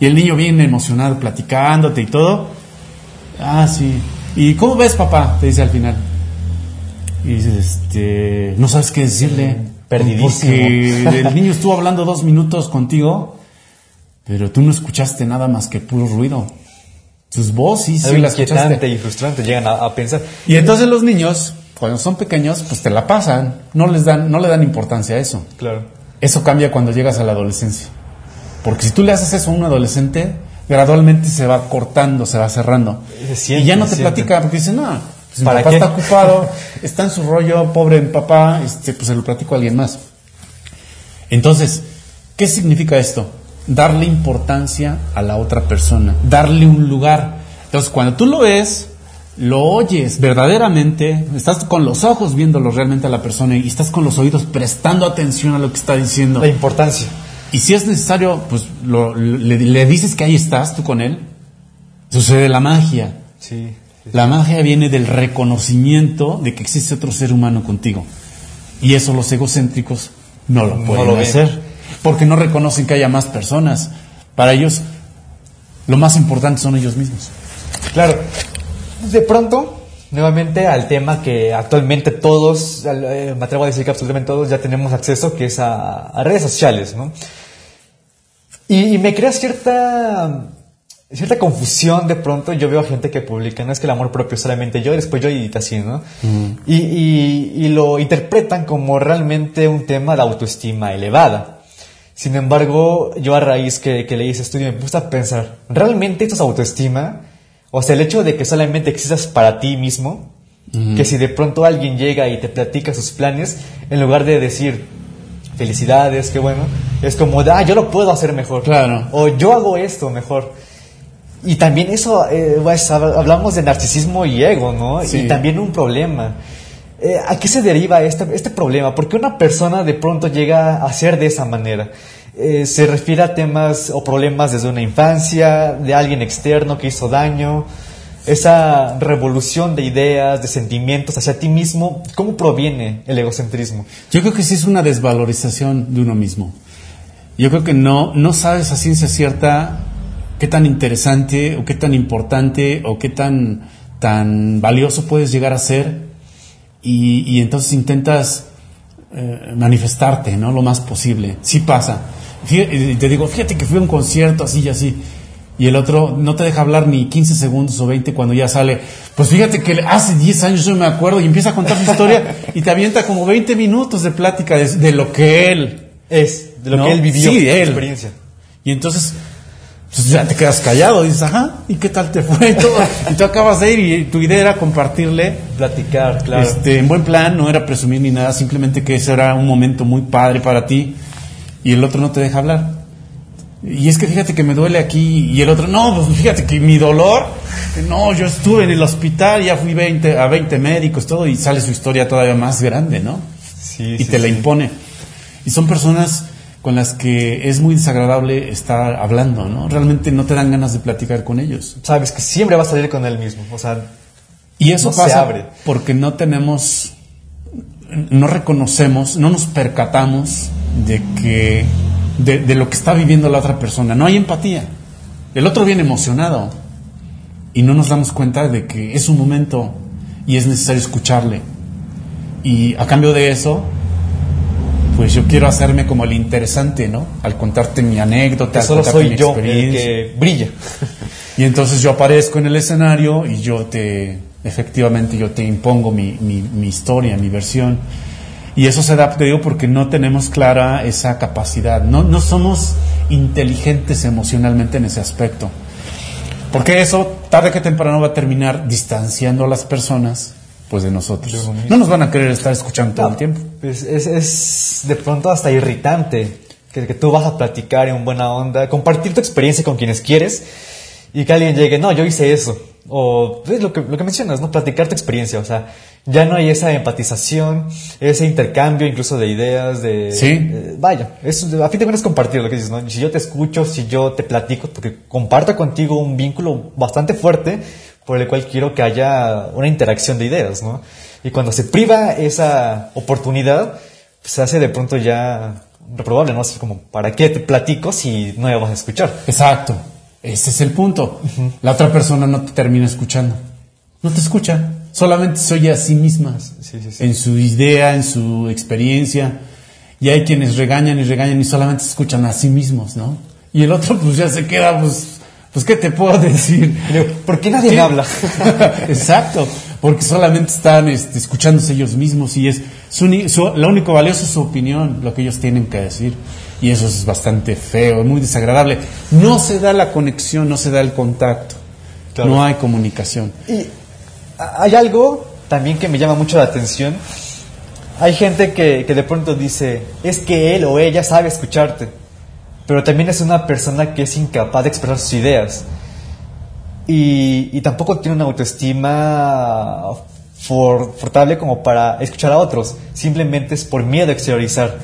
Y el niño viene emocionado, platicándote y todo. Ah, sí. ¿Y cómo ves, papá? Te dice al final. Y dices, este, no sabes qué decirle. Perdidísimo. Porque el niño estuvo hablando dos minutos contigo, pero tú no escuchaste nada más que puro ruido. Sus Algo la escuchaste. inquietante y frustrante llegan a, a pensar. Y entonces los niños, cuando son pequeños, pues te la pasan. No les dan, no le dan importancia a eso. Claro. Eso cambia cuando llegas a la adolescencia. Porque si tú le haces eso a un adolescente, gradualmente se va cortando, se va cerrando. Siente, y ya no te siente. platica porque dice, no, pues mi ¿Para papá qué? está ocupado, está en su rollo, pobre mi papá, este, pues se lo platico a alguien más. Entonces, ¿qué significa esto? Darle importancia a la otra persona, darle un lugar. Entonces, cuando tú lo ves, lo oyes verdaderamente, estás con los ojos viéndolo realmente a la persona y estás con los oídos prestando atención a lo que está diciendo. La importancia. Y si es necesario, pues lo- le, le dices que ahí estás tú con él, sucede la magia. Sí. La magia viene del reconocimiento de que existe otro ser humano contigo. Y eso los egocéntricos no lo No pueden lo ven. hacer. Porque no reconocen que haya más personas. Para ellos, lo más importante son ellos mismos. Claro. De pronto, nuevamente al tema que actualmente todos, eh, me atrevo a decir que absolutamente todos ya tenemos acceso, que es a, redes sociales, ¿no? Y, me crea cierta, cierta confusión de pronto. Yo veo a gente que publica, no es que el amor propio solamente yo, después yo y así, ¿no? y, y, lo interpretan como realmente un tema de autoestima elevada. Sin embargo, yo a raíz que, que leí ese estudio me puse a pensar, ¿realmente esto es autoestima? O sea, el hecho de que solamente existas para ti mismo, que si de pronto alguien llega y te platica sus planes, en lugar de decir felicidades, qué bueno, es como, ah, yo lo puedo hacer mejor. Claro. O yo hago esto mejor. Y también eso, eh, pues, hablamos de narcisismo y ego, ¿no? Y también un problema. Eh, ¿A qué se deriva este, este problema? ¿Por qué una persona de pronto llega a ser de esa manera? Eh, se refiere a temas o problemas desde una infancia, de alguien externo que hizo daño, esa revolución de ideas, de sentimientos hacia ti mismo, ¿cómo proviene el egocentrismo? Yo creo que sí es una desvalorización de uno mismo. Yo creo que no, no sabes a ciencia cierta qué tan interesante o qué tan importante o qué tan, tan valioso puedes llegar a ser y, entonces intentas eh, manifestarte ¿no? lo más posible. Sí pasa y te digo, fíjate que fui a un concierto así y así. Y el otro no te deja hablar ni 15 segundos o 20 cuando ya sale. Pues fíjate que hace 10 años yo me acuerdo y empieza a contar su historia y te avienta como 20 minutos de plática de, lo que él es, de lo que él vivió, sí, él. experiencia. Y entonces pues ya te quedas callado, dices, ajá, ¿y qué tal te fue? Y, tú acabas de ir y tu idea era compartirle. Platicar, claro. Este, en buen plan, no era presumir ni nada, simplemente que ese era un momento muy padre para ti y el otro no te deja hablar. Y es que fíjate que me duele aquí y el otro, no, pues fíjate que mi dolor, no, yo estuve en el hospital, ya fui 20, a 20 médicos, todo, y sale su historia todavía más grande, ¿no? Sí, y te la impone. Y son personas con las que es muy desagradable estar hablando, ¿no? Realmente no te dan ganas de platicar con ellos. Sabes que siempre va a salir con él mismo, o sea... Y eso pasa porque no tenemos, no reconocemos, no nos percatamos de que de, lo que está viviendo la otra persona. No hay empatía. El otro viene emocionado y no nos damos cuenta de que es un momento y es necesario escucharle. Y a cambio de eso, pues yo quiero hacerme como el interesante, ¿no? Al contarte mi anécdota, solo soy yo el que brilla. Y entonces yo aparezco en el escenario y yo te, efectivamente, yo te impongo mi, mi, mi historia, mi versión. Y eso se da, te digo, porque no tenemos clara esa capacidad. No, no somos inteligentes emocionalmente en ese aspecto. Porque eso, tarde que temprano, va a terminar distanciando a las personas pues de nosotros. No nos van a querer estar escuchando todo el tiempo. Es, es, de pronto hasta irritante que, que, tú vas a platicar en buena onda, compartir tu experiencia con quienes quieres y que alguien llegue, no, yo hice eso. O es lo que, lo que mencionas, ¿no? Platicar tu experiencia. O sea, ya no hay esa empatización, ese intercambio incluso de ideas, de... Sí. vaya, es, a fin de cuentas compartir lo que dices, ¿no? Si yo te escucho, si yo te platico, porque comparto contigo un vínculo bastante fuerte por el cual quiero que haya una interacción de ideas, ¿no? Y cuando se priva esa oportunidad, pues, se hace de pronto ya reprobable, ¿no? Así como, ¿para qué te platico si no me vas a escuchar? Exacto. Ese es el punto. La otra persona no te termina escuchando. No te escucha. Solamente se oye a sí misma. En su idea, en su experiencia. Y hay quienes regañan y regañan y solamente se escuchan a sí mismos, ¿no? Y el otro pues ya se queda, pues, pues ¿qué te puedo decir? ¿Por qué nadie habla? Exacto, porque solamente están este, escuchándose ellos mismos y es lo único valioso es su opinión, lo que ellos tienen que decir. Y eso es bastante feo, muy desagradable. No se da la conexión, no se da el contacto. No hay comunicación. Y hay algo también que me llama mucho la atención. Hay gente que, de pronto dice, es que él o ella sabe escucharte, pero también es una persona que es incapaz de expresar sus ideas. Y, tampoco tiene una autoestima fortable como para escuchar a otros, simplemente es por miedo a exteriorizar.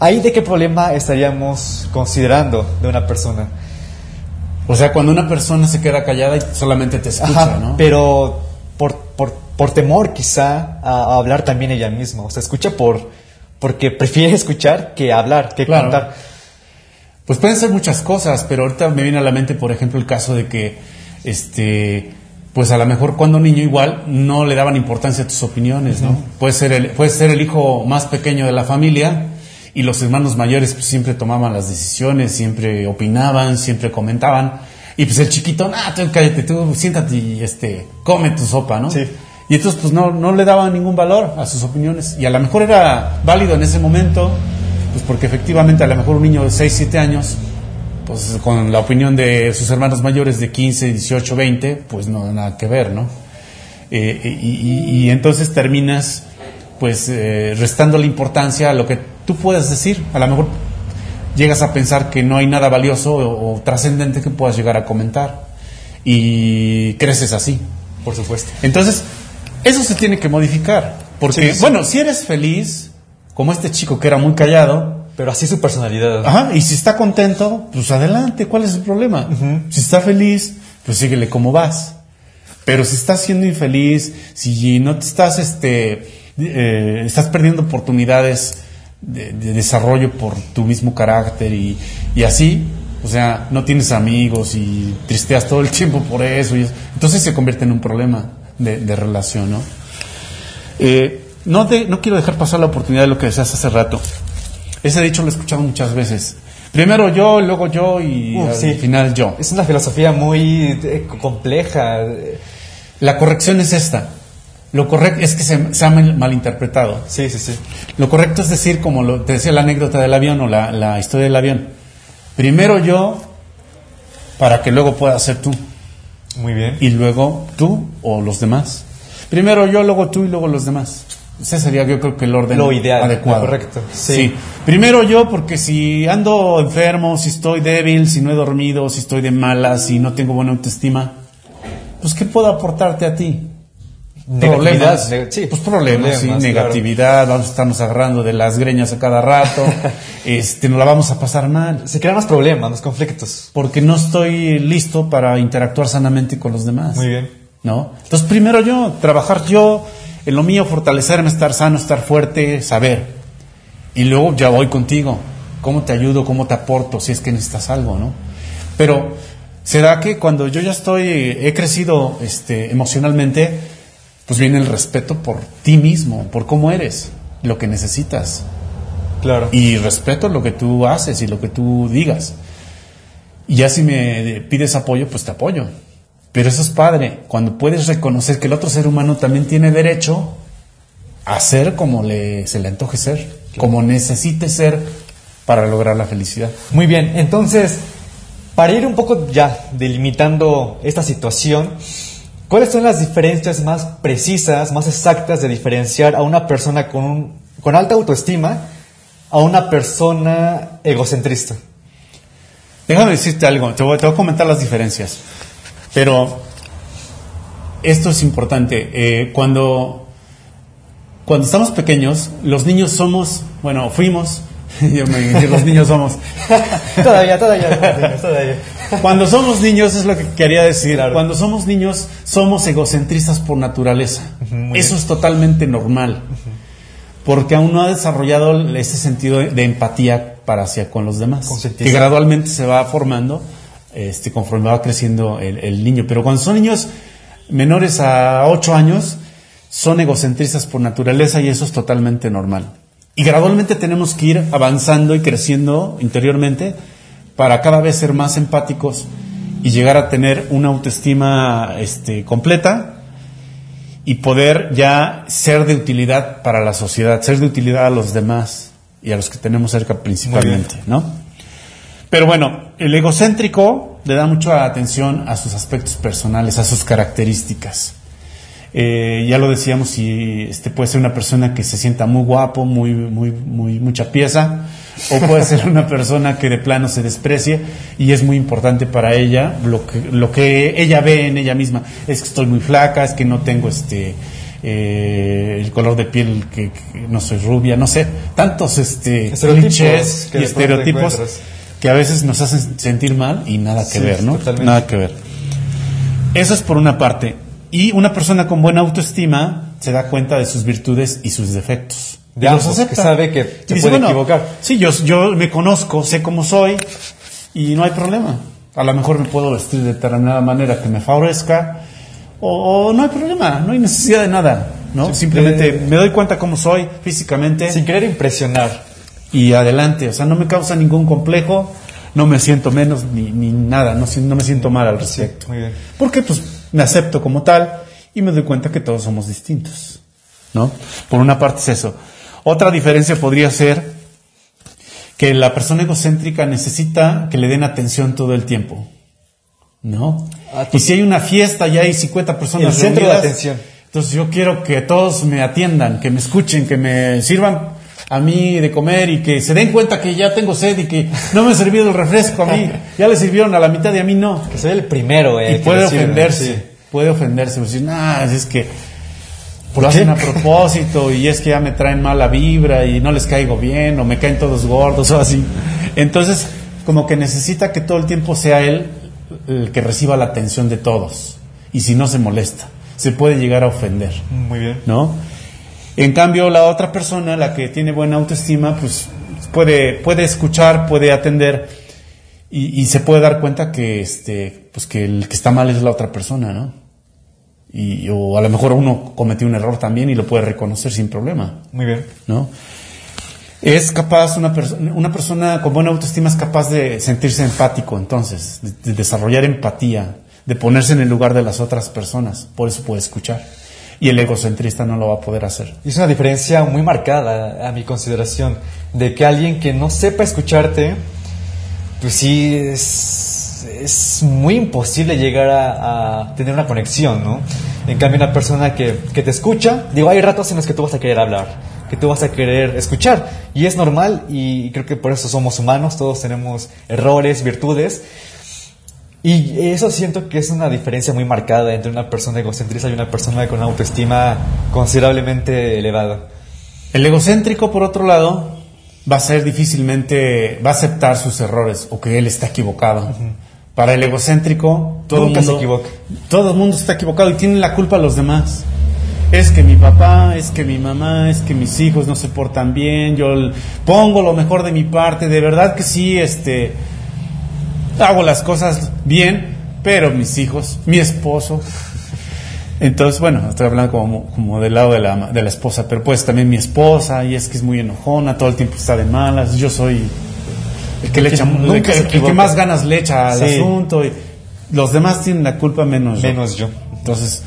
¿Ahí de qué problema estaríamos considerando de una persona? O sea, cuando una persona se queda callada y solamente te escucha, ¿no? Pero por, por, por temor quizá a, hablar también ella misma. O sea, escucha por porque prefiere escuchar que hablar, que contar. Pues pueden ser muchas cosas, pero ahorita me viene a la mente, por ejemplo, el caso de que este pues a lo mejor cuando niño igual no le daban importancia a tus opiniones, ¿no? Puedes ser el, puedes ser el hijo más pequeño de la familia y los hermanos mayores pues, siempre tomaban las decisiones, siempre opinaban, siempre comentaban. Y pues el chiquito, ah, tú cállate, tú siéntate y este, come tu sopa, ¿no? Sí. Y entonces pues no, no le daban ningún valor a sus opiniones. Y a lo mejor era válido en ese momento, pues porque efectivamente a lo mejor un niño de 6, 7 años, pues con la opinión de sus hermanos mayores de 15, 18, 20, pues no nada que ver, ¿no? Eh, y, y- y entonces terminas pues eh, restando la importancia a lo que tú puedes decir. A lo mejor llegas a pensar que no hay nada valioso o, o trascendente que puedas llegar a comentar. Y creces así. Por supuesto. Entonces, eso se tiene que modificar. Porque, Sí, sí. bueno, si eres feliz, como este chico que era muy callado, Pero así su personalidad. ajá, y si está contento, pues adelante, ¿cuál es el problema? Si está feliz, pues síguele como vas. Pero si estás siendo infeliz, si no te estás, este, eh, estás perdiendo oportunidades de, de desarrollo por tu mismo carácter y, y así, o sea, no tienes amigos y tristeas todo el tiempo por eso, y entonces se convierte en un problema de, de relación, ¿no? Eh, no, de- no quiero dejar pasar la oportunidad de lo que decías hace rato. Ese dicho lo he escuchado muchas veces. Primero yo, luego yo y al sí. final yo. Es una filosofía muy eh, compleja. La corrección es esta. Lo correcto es que se, se ha mal- malinterpretado. Sí, sí, sí. Lo correcto es decir, como lo, te decía la anécdota del avión o la, la historia del avión. Primero yo, para que luego pueda ser tú. Muy bien. Y luego tú o los demás. Primero yo, luego tú y luego los demás. Ese sería yo creo que el orden Lo ideal, adecuado. correcto, sí. Sí. Primero yo, porque si ando enfermo, si estoy débil, si no he dormido, si estoy de malas, si no tengo buena autoestima, pues ¿qué puedo aportarte a ti? Problemas. neg- sí, pues problemas, sí, problemas, negatividad, vamos a estarnos agarrando de las greñas a cada rato, este, nos la vamos a pasar mal, Se crean más problemas, más conflictos. porque no estoy listo para interactuar sanamente con los demás. Muy bien. ¿no? Entonces, primero yo, trabajar yo en lo mío, fortalecerme, estar sano, estar fuerte, saber. Y luego ya voy contigo. ¿Cómo te ayudo? ¿Cómo te aporto? Si es que necesitas algo, ¿no? Pero, ¿será que cuando yo ya estoy, he crecido este, emocionalmente, pues viene el respeto por ti mismo, por cómo eres, lo que necesitas? Claro. Y respeto lo que tú haces y lo que tú digas. Y ya si me pides apoyo, pues te apoyo. Pero eso es padre, cuando puedes reconocer que el otro ser humano también tiene derecho a ser como le, se le antoje ser, como necesite ser para lograr la felicidad. Muy bien, entonces, para ir un poco ya delimitando esta situación, ¿cuáles son las diferencias más precisas, más exactas de diferenciar a una persona con, un- con alta autoestima a una persona egocentrista? Déjame decirte algo, te voy, te voy a comentar las diferencias. Pero esto es importante. eh, cuando, cuando estamos pequeños, los niños somos, bueno, fuimos, yo me- los niños somos. todavía, todavía, todavía. Cuando somos niños, es lo que quería decir. Claro. Cuando somos niños, somos egocentristas por naturaleza. muy Eso es totalmente normal. Porque aún no ha desarrollado ese sentido de, empatía para hacia con los demás. Que gradualmente se va formando este, conforme va creciendo el, el niño. Pero cuando son niños menores a 8 años, son egocentristas por naturaleza y eso es totalmente normal. Y gradualmente tenemos que ir avanzando y creciendo interiormente para cada vez ser más empáticos y llegar a tener una autoestima este, completa y poder ya ser de utilidad para la sociedad, ser de utilidad a los demás y a los que tenemos cerca principalmente, ¿no? Pero bueno, el egocéntrico le da mucha atención a sus aspectos personales, a sus características. Eh, ya lo decíamos, si este puede ser una persona que se sienta muy guapo, muy, muy, muy, mucha pieza, o puede ser una persona que de plano se desprecie y es muy importante para ella lo que, lo que ella ve en ella misma. Es que estoy muy flaca, es que no tengo este eh, el color de piel, que, que no soy rubia, no sé, tantos este Estereotipos clichés y estereotipos. Que a veces nos hacen sentir mal y nada que Sí, ver, ¿no? totalmente. Nada que ver. Eso es por una parte. Y una persona con buena autoestima se da cuenta de sus virtudes y sus defectos. De Y los ambos, que acepta. sabe que Y se dice, puede equivocar. Sí, yo, yo me conozco, sé cómo soy y no hay problema. A lo mejor me puedo vestir de determinada manera que me favorezca o, no hay problema, no hay necesidad de nada, ¿no? Simplemente me doy cuenta cómo soy físicamente. Sin querer impresionar. Y adelante, o sea, no me causa ningún complejo, no me siento menos ni, ni nada, no, no me siento mal al respecto. muy bien. Porque pues me acepto como tal y me doy cuenta que todos somos distintos, ¿no? Por una parte es eso. Otra diferencia podría ser que la persona egocéntrica necesita que le den atención todo el tiempo. ¿No? Ah, y si hay una fiesta y hay 50 personas el centro de atención. Entonces yo quiero que todos me atiendan, que me escuchen, que me sirvan a mí de comer y que se den cuenta que ya tengo sed y que no me ha servido el refresco a mí. Ya le sirvieron a la mitad y a mí no. Que soy el primero, eh. Y puede ofenderse, puede ofenderse. Decir, nah, es que lo hacen a propósito y es que ya me traen mala vibra y no les caigo bien o me caen todos gordos o así. Entonces, como que necesita que todo el tiempo sea él el que reciba la atención de todos y si no se molesta, se puede llegar a ofender. Muy bien. ¿No? En cambio, la otra persona, la que tiene buena autoestima, pues puede, puede escuchar, puede atender y, y se puede dar cuenta que, este, pues que el que está mal es la otra persona, ¿no? Y, o a lo mejor uno cometió un error también y lo puede reconocer sin problema. Muy bien. ¿No? Es capaz, una, una persona con buena autoestima es capaz de sentirse empático, entonces, de, desarrollar empatía, de ponerse en el lugar de las otras personas. Por eso puede escuchar. Y el egocentrista no lo va a poder hacer. Es una diferencia muy marcada, a mi consideración, de que alguien que no sepa escucharte, pues sí es muy imposible llegar a, tener una conexión, ¿no? En cambio, una persona que, te escucha, digo, hay ratos en los que tú vas a querer hablar, que tú vas a querer escuchar, y es normal, y creo que por eso somos humanos, todos tenemos errores, virtudes, y eso siento que es una diferencia muy marcada entre una persona egocentrista y una persona con una autoestima considerablemente elevada. El egocéntrico, por otro lado, va a ser difícilmente, va a aceptar sus errores o que él está equivocado. Para el egocéntrico, todo el mundo se equivoca. Todo el mundo está equivocado y tiene la culpa a los demás. Es que mi papá, es que mi mamá, es que mis hijos no se portan bien, yo pongo lo mejor de mi parte, de verdad que sí, este, hago las cosas bien, pero mis hijos, mi esposo, entonces, bueno, estoy hablando como, como del lado de la, de la esposa, pero pues también mi esposa, y es que es muy enojona, todo el tiempo está de malas, yo soy el que, le echa, el, que más ganas le echa al asunto. Y los demás tienen la culpa menos yo. Menos yo. Entonces,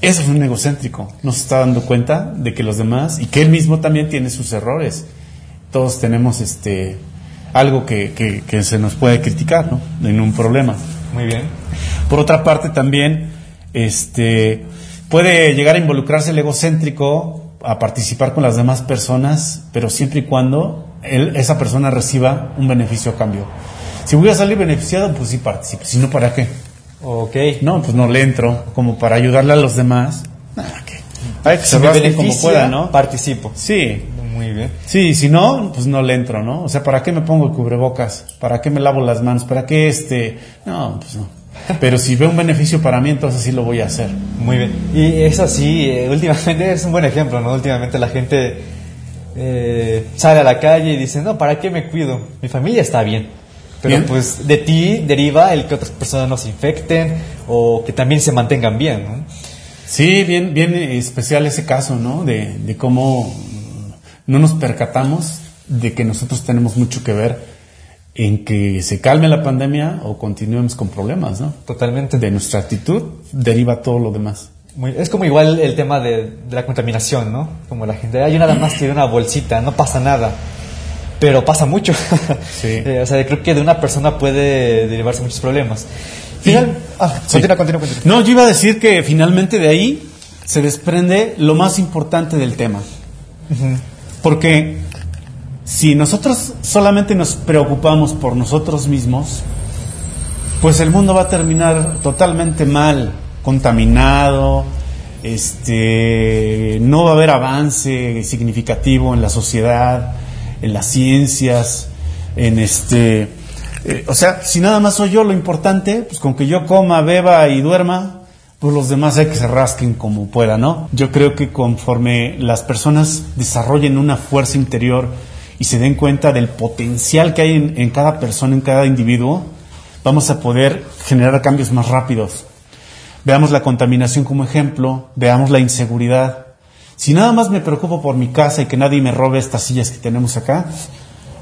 eso es un egocéntrico. No se está dando cuenta de que los demás y que él mismo también tiene sus errores. Todos tenemos este algo que, que, se nos puede criticar, ¿no? En un problema. Muy bien. Por otra parte, también este puede llegar a involucrarse el egocéntrico a participar con las demás personas, pero siempre y cuando esa persona reciba un beneficio a cambio. Si voy a salir beneficiado, pues sí participo. Si no, ¿para qué? Ok. No, pues no le entro como para ayudarle a los demás. Nada, que. Hay que se como pueda, ¿no? Participo. Sí. Muy bien. Sí, si no, pues no le entro, ¿no? O sea, ¿para qué me pongo el cubrebocas? ¿Para qué me lavo las manos? ¿Para qué este? No, pues no. Pero si veo un beneficio para mí, entonces sí lo voy a hacer. Muy bien. Y eso sí, eh, últimamente es un buen ejemplo, ¿no? Últimamente la gente eh, sale a la calle y dice, no, ¿para qué me cuido? Mi familia está bien. Pero pues de ti deriva el que otras personas no se infecten o que también se mantengan bien, ¿no? Sí, bien, bien especial ese caso, ¿no? De, de cómo no nos percatamos de que nosotros tenemos mucho que ver en que se calme la pandemia o continuemos con problemas, ¿no? Totalmente. De nuestra actitud deriva todo lo demás es como igual el tema de, la contaminación, ¿no? Como la gente, hay nada más tiene una bolsita, no pasa nada. Pero pasa mucho. Sí. Eh, o sea, creo que de una persona puede derivarse muchos problemas. Final, ah, continúa, continúa, continúa. No, yo iba a decir que finalmente de ahí se desprende lo más importante del tema. Porque si nosotros solamente nos preocupamos por nosotros mismos, pues el mundo va a terminar totalmente mal contaminado, este, no va a haber avance significativo en la sociedad, en las ciencias, en este, eh, o sea, si nada más soy yo lo importante, pues con que yo coma, beba y duerma, pues los demás hay que se rasquen como pueda, ¿no? Yo creo que conforme las personas desarrollen una fuerza interior y se den cuenta del potencial que hay en, en cada persona, en cada individuo, vamos a poder generar cambios más rápidos Veamos la contaminación como ejemplo, veamos la inseguridad. Si nada más me preocupo por mi casa y que nadie me robe estas sillas que tenemos acá,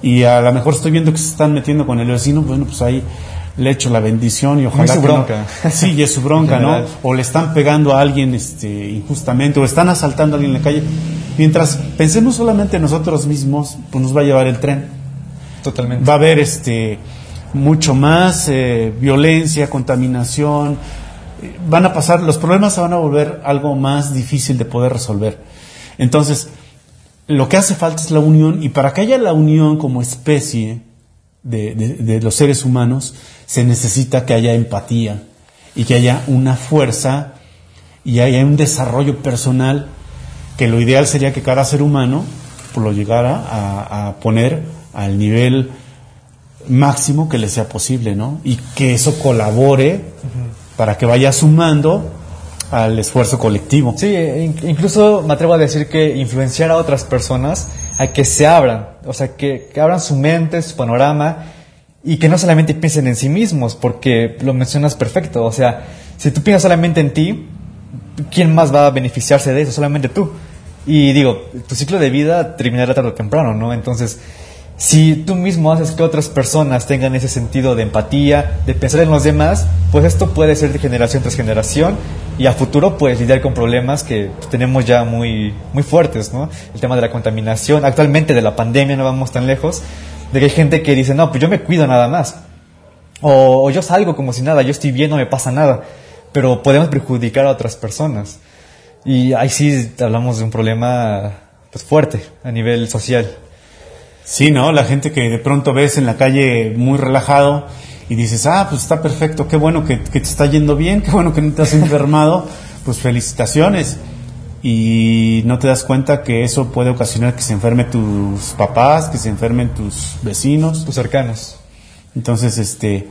y a lo mejor estoy viendo que se están metiendo con el vecino, bueno, pues ahí le echo la bendición y ojalá. su bronca. sí, y es su bronca, ¿no? O le están pegando a alguien este, injustamente, o están asaltando a alguien en la calle. Mientras pensemos solamente en nosotros mismos, pues nos va a llevar el tren. Totalmente. Va a haber este mucho más eh, violencia, contaminación. Van a pasar, los problemas se van a volver algo más difícil de poder resolver. Entonces, lo que hace falta es la unión y para que haya la unión como especie de, los seres humanos, se necesita que haya empatía y que haya una fuerza y haya un desarrollo personal que lo ideal sería que cada ser humano pues, lo llegara a, poner al nivel máximo que le sea posible, ¿no? Y que eso colabore para que vaya sumando al esfuerzo colectivo. Sí, incluso me atrevo a decir que influenciar a otras personas a que se abran, o sea, que, abran su mente, su panorama y que no solamente piensen en sí mismos, porque lo mencionas perfecto, o sea, si tú piensas solamente en ti, ¿quién más va a beneficiarse de eso? Solamente tú. Y digo, tu ciclo de vida terminará tarde o temprano, ¿no? Entonces, si tú mismo haces que otras personas tengan ese sentido de empatía, de pensar en los demás, pues esto puede ser de generación tras generación y a futuro puedes lidiar con problemas que tenemos ya muy, muy fuertes, ¿no? El tema de la contaminación, actualmente de la pandemia, no vamos tan lejos, de que hay gente que dice, no, pues yo me cuido nada más. O, yo salgo como si nada, yo estoy bien, no me pasa nada. Pero podemos perjudicar a otras personas. Y ahí sí hablamos de un problema pues, fuerte a nivel social. Sí, ¿no? La gente que de pronto ves en la calle muy relajado y dices, ah, pues está perfecto, qué bueno que, que te está yendo bien, qué bueno que no te has enfermado, pues felicitaciones y no te das cuenta que eso puede ocasionar que se enfermen tus papás, que se enfermen tus vecinos. Tus cercanos. Entonces, este,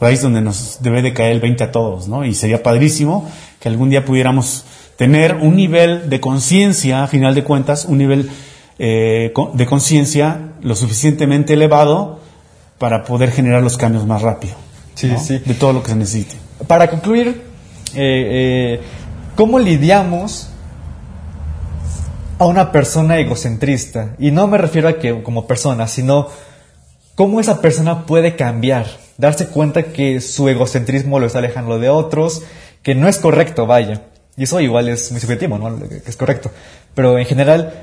ahí es donde nos debe de caer el 20 a todos, ¿no? Y sería padrísimo que algún día pudiéramos tener un nivel de conciencia, a final de cuentas, un nivel eh, de conciencia lo suficientemente elevado para poder generar los cambios más rápido. Sí, sí. De todo lo que se necesite. Para concluir, eh, eh, ¿cómo lidiamos a una persona egocentrista. Y no me refiero a que como persona, sino cómo esa persona puede cambiar, darse cuenta que su egocentrismo lo está alejando de otros, que no es correcto, vaya. Y eso igual es muy subjetivo, ¿no? Que es correcto. Pero en general,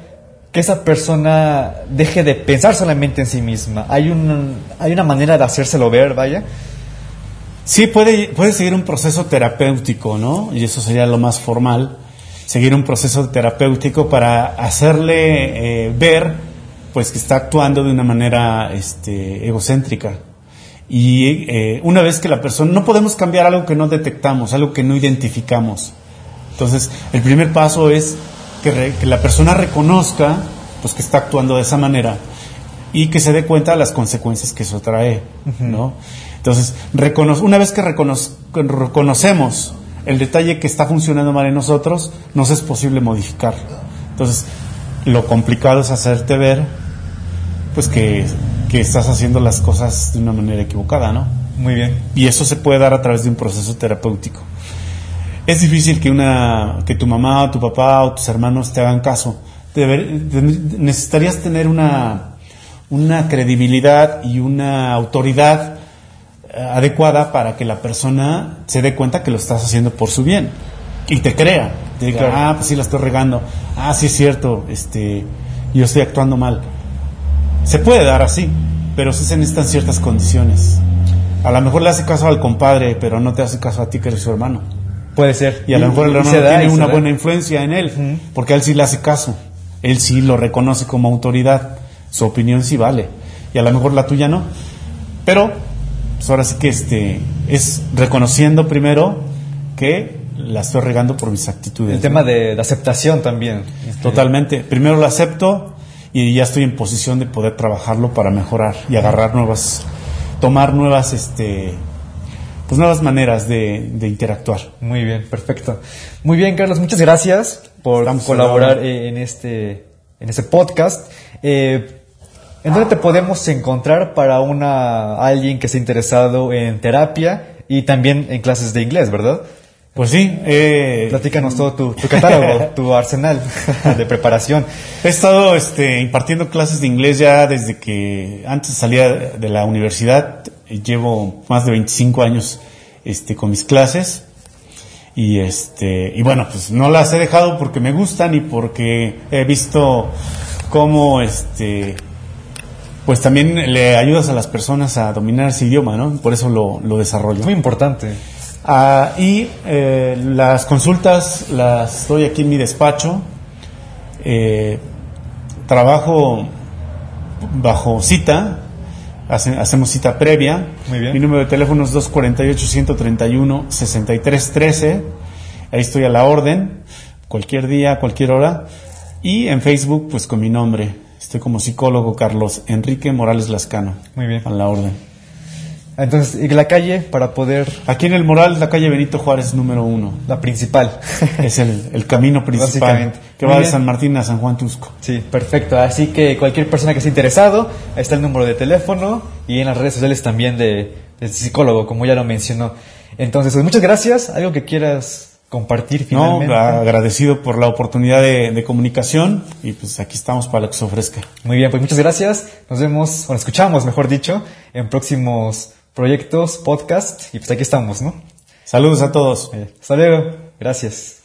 que esa persona deje de pensar solamente en sí misma. Hay, un, hay una manera de hacérselo ver, vaya. Sí, puede, puede seguir un proceso terapéutico, ¿no? Y eso sería lo más formal seguir un proceso terapéutico para hacerle eh, ver pues que está actuando de una manera este, egocéntrica. Y eh, una vez que la persona, no podemos cambiar algo que no detectamos, algo que no identificamos. Entonces, el primer paso es que, la persona reconozca pues que está actuando de esa manera y que se dé cuenta de las consecuencias que eso trae, ¿no? Entonces, una vez que reconocemos el detalle que está funcionando mal en nosotros, nos es posible modificar. Entonces, lo complicado es hacerte ver, pues que, que estás haciendo las cosas de una manera equivocada, ¿no? Muy bien. Y eso se puede dar a través de un proceso terapéutico. Es difícil que una que tu mamá o tu papá o tus hermanos te hagan caso. necesitarías tener una, una credibilidad y una autoridad adecuada para que la persona se dé cuenta que lo estás haciendo por su bien y te crea. Te diga, ah, pues sí la estoy regando. Ah, sí es cierto, este, yo estoy actuando mal. Se puede dar así, pero sí se necesitan ciertas condiciones. A lo mejor le hace caso al compadre, pero no te hace caso a ti que eres su hermano. Puede ser. Y a lo mejor el hermano tiene una buena influencia en él, porque él sí le hace caso. Él sí lo reconoce como autoridad. Su opinión sí vale. Y a lo mejor la tuya no. Pero pues ahora sí que este, es reconociendo primero que la estoy regando por mis actitudes. El tema de, aceptación también. Totalmente. Primero lo acepto y ya estoy en posición de poder trabajarlo para mejorar y agarrar nuevas, tomar nuevas, este, pues nuevas maneras de, interactuar. Muy bien, perfecto. Muy bien, Carlos, muchas gracias por colaborar en este, en este podcast. Eh, ¿En dónde te podemos encontrar para una alguien que esté interesado en terapia y también en clases de inglés, verdad? Pues sí, eh, Platícanos todo tu, tu catálogo, tu arsenal de preparación. He estado este, impartiendo clases de inglés ya desde que antes salía de la universidad. Llevo más de 25 años este, con mis clases. Y, este, y bueno, pues no las he dejado porque me gustan y porque he visto cómo este, pues también le ayudas a las personas a dominar ese idioma, ¿no? Por eso lo, lo desarrollo. Muy importante. Ah, y eh, las consultas las doy aquí en mi despacho. Eh, trabajo bajo cita, hace- hacemos cita previa. Muy bien. Mi número de teléfono es 248-131-6313. Ahí estoy a la orden, cualquier día, cualquier hora. Y en Facebook, pues con mi nombre. Estoy como psicólogo Carlos Enrique Morales Lascano. Muy bien. A la orden. Entonces, y la calle para poder, Aquí en el Moral, la calle Benito Juárez número uno. la principal. Es el, el camino principal Básicamente. que va de. San Martín a San Juan Tusco. Sí, perfecto. Así que cualquier persona que esté interesado, ahí está el número de teléfono y en las redes sociales también de, del psicólogo, como ya lo mencionó. Entonces, pues muchas gracias. ¿Algo que quieras compartir No, finalmente? agradecido por la oportunidad de, de comunicación y pues aquí estamos para lo que se ofrezca. Muy bien, pues muchas gracias. Nos vemos, o nos escuchamos, mejor dicho, en próximos proyectos, podcast. Y pues aquí estamos, ¿no? Saludos a todos. Eh, Hasta luego. Gracias.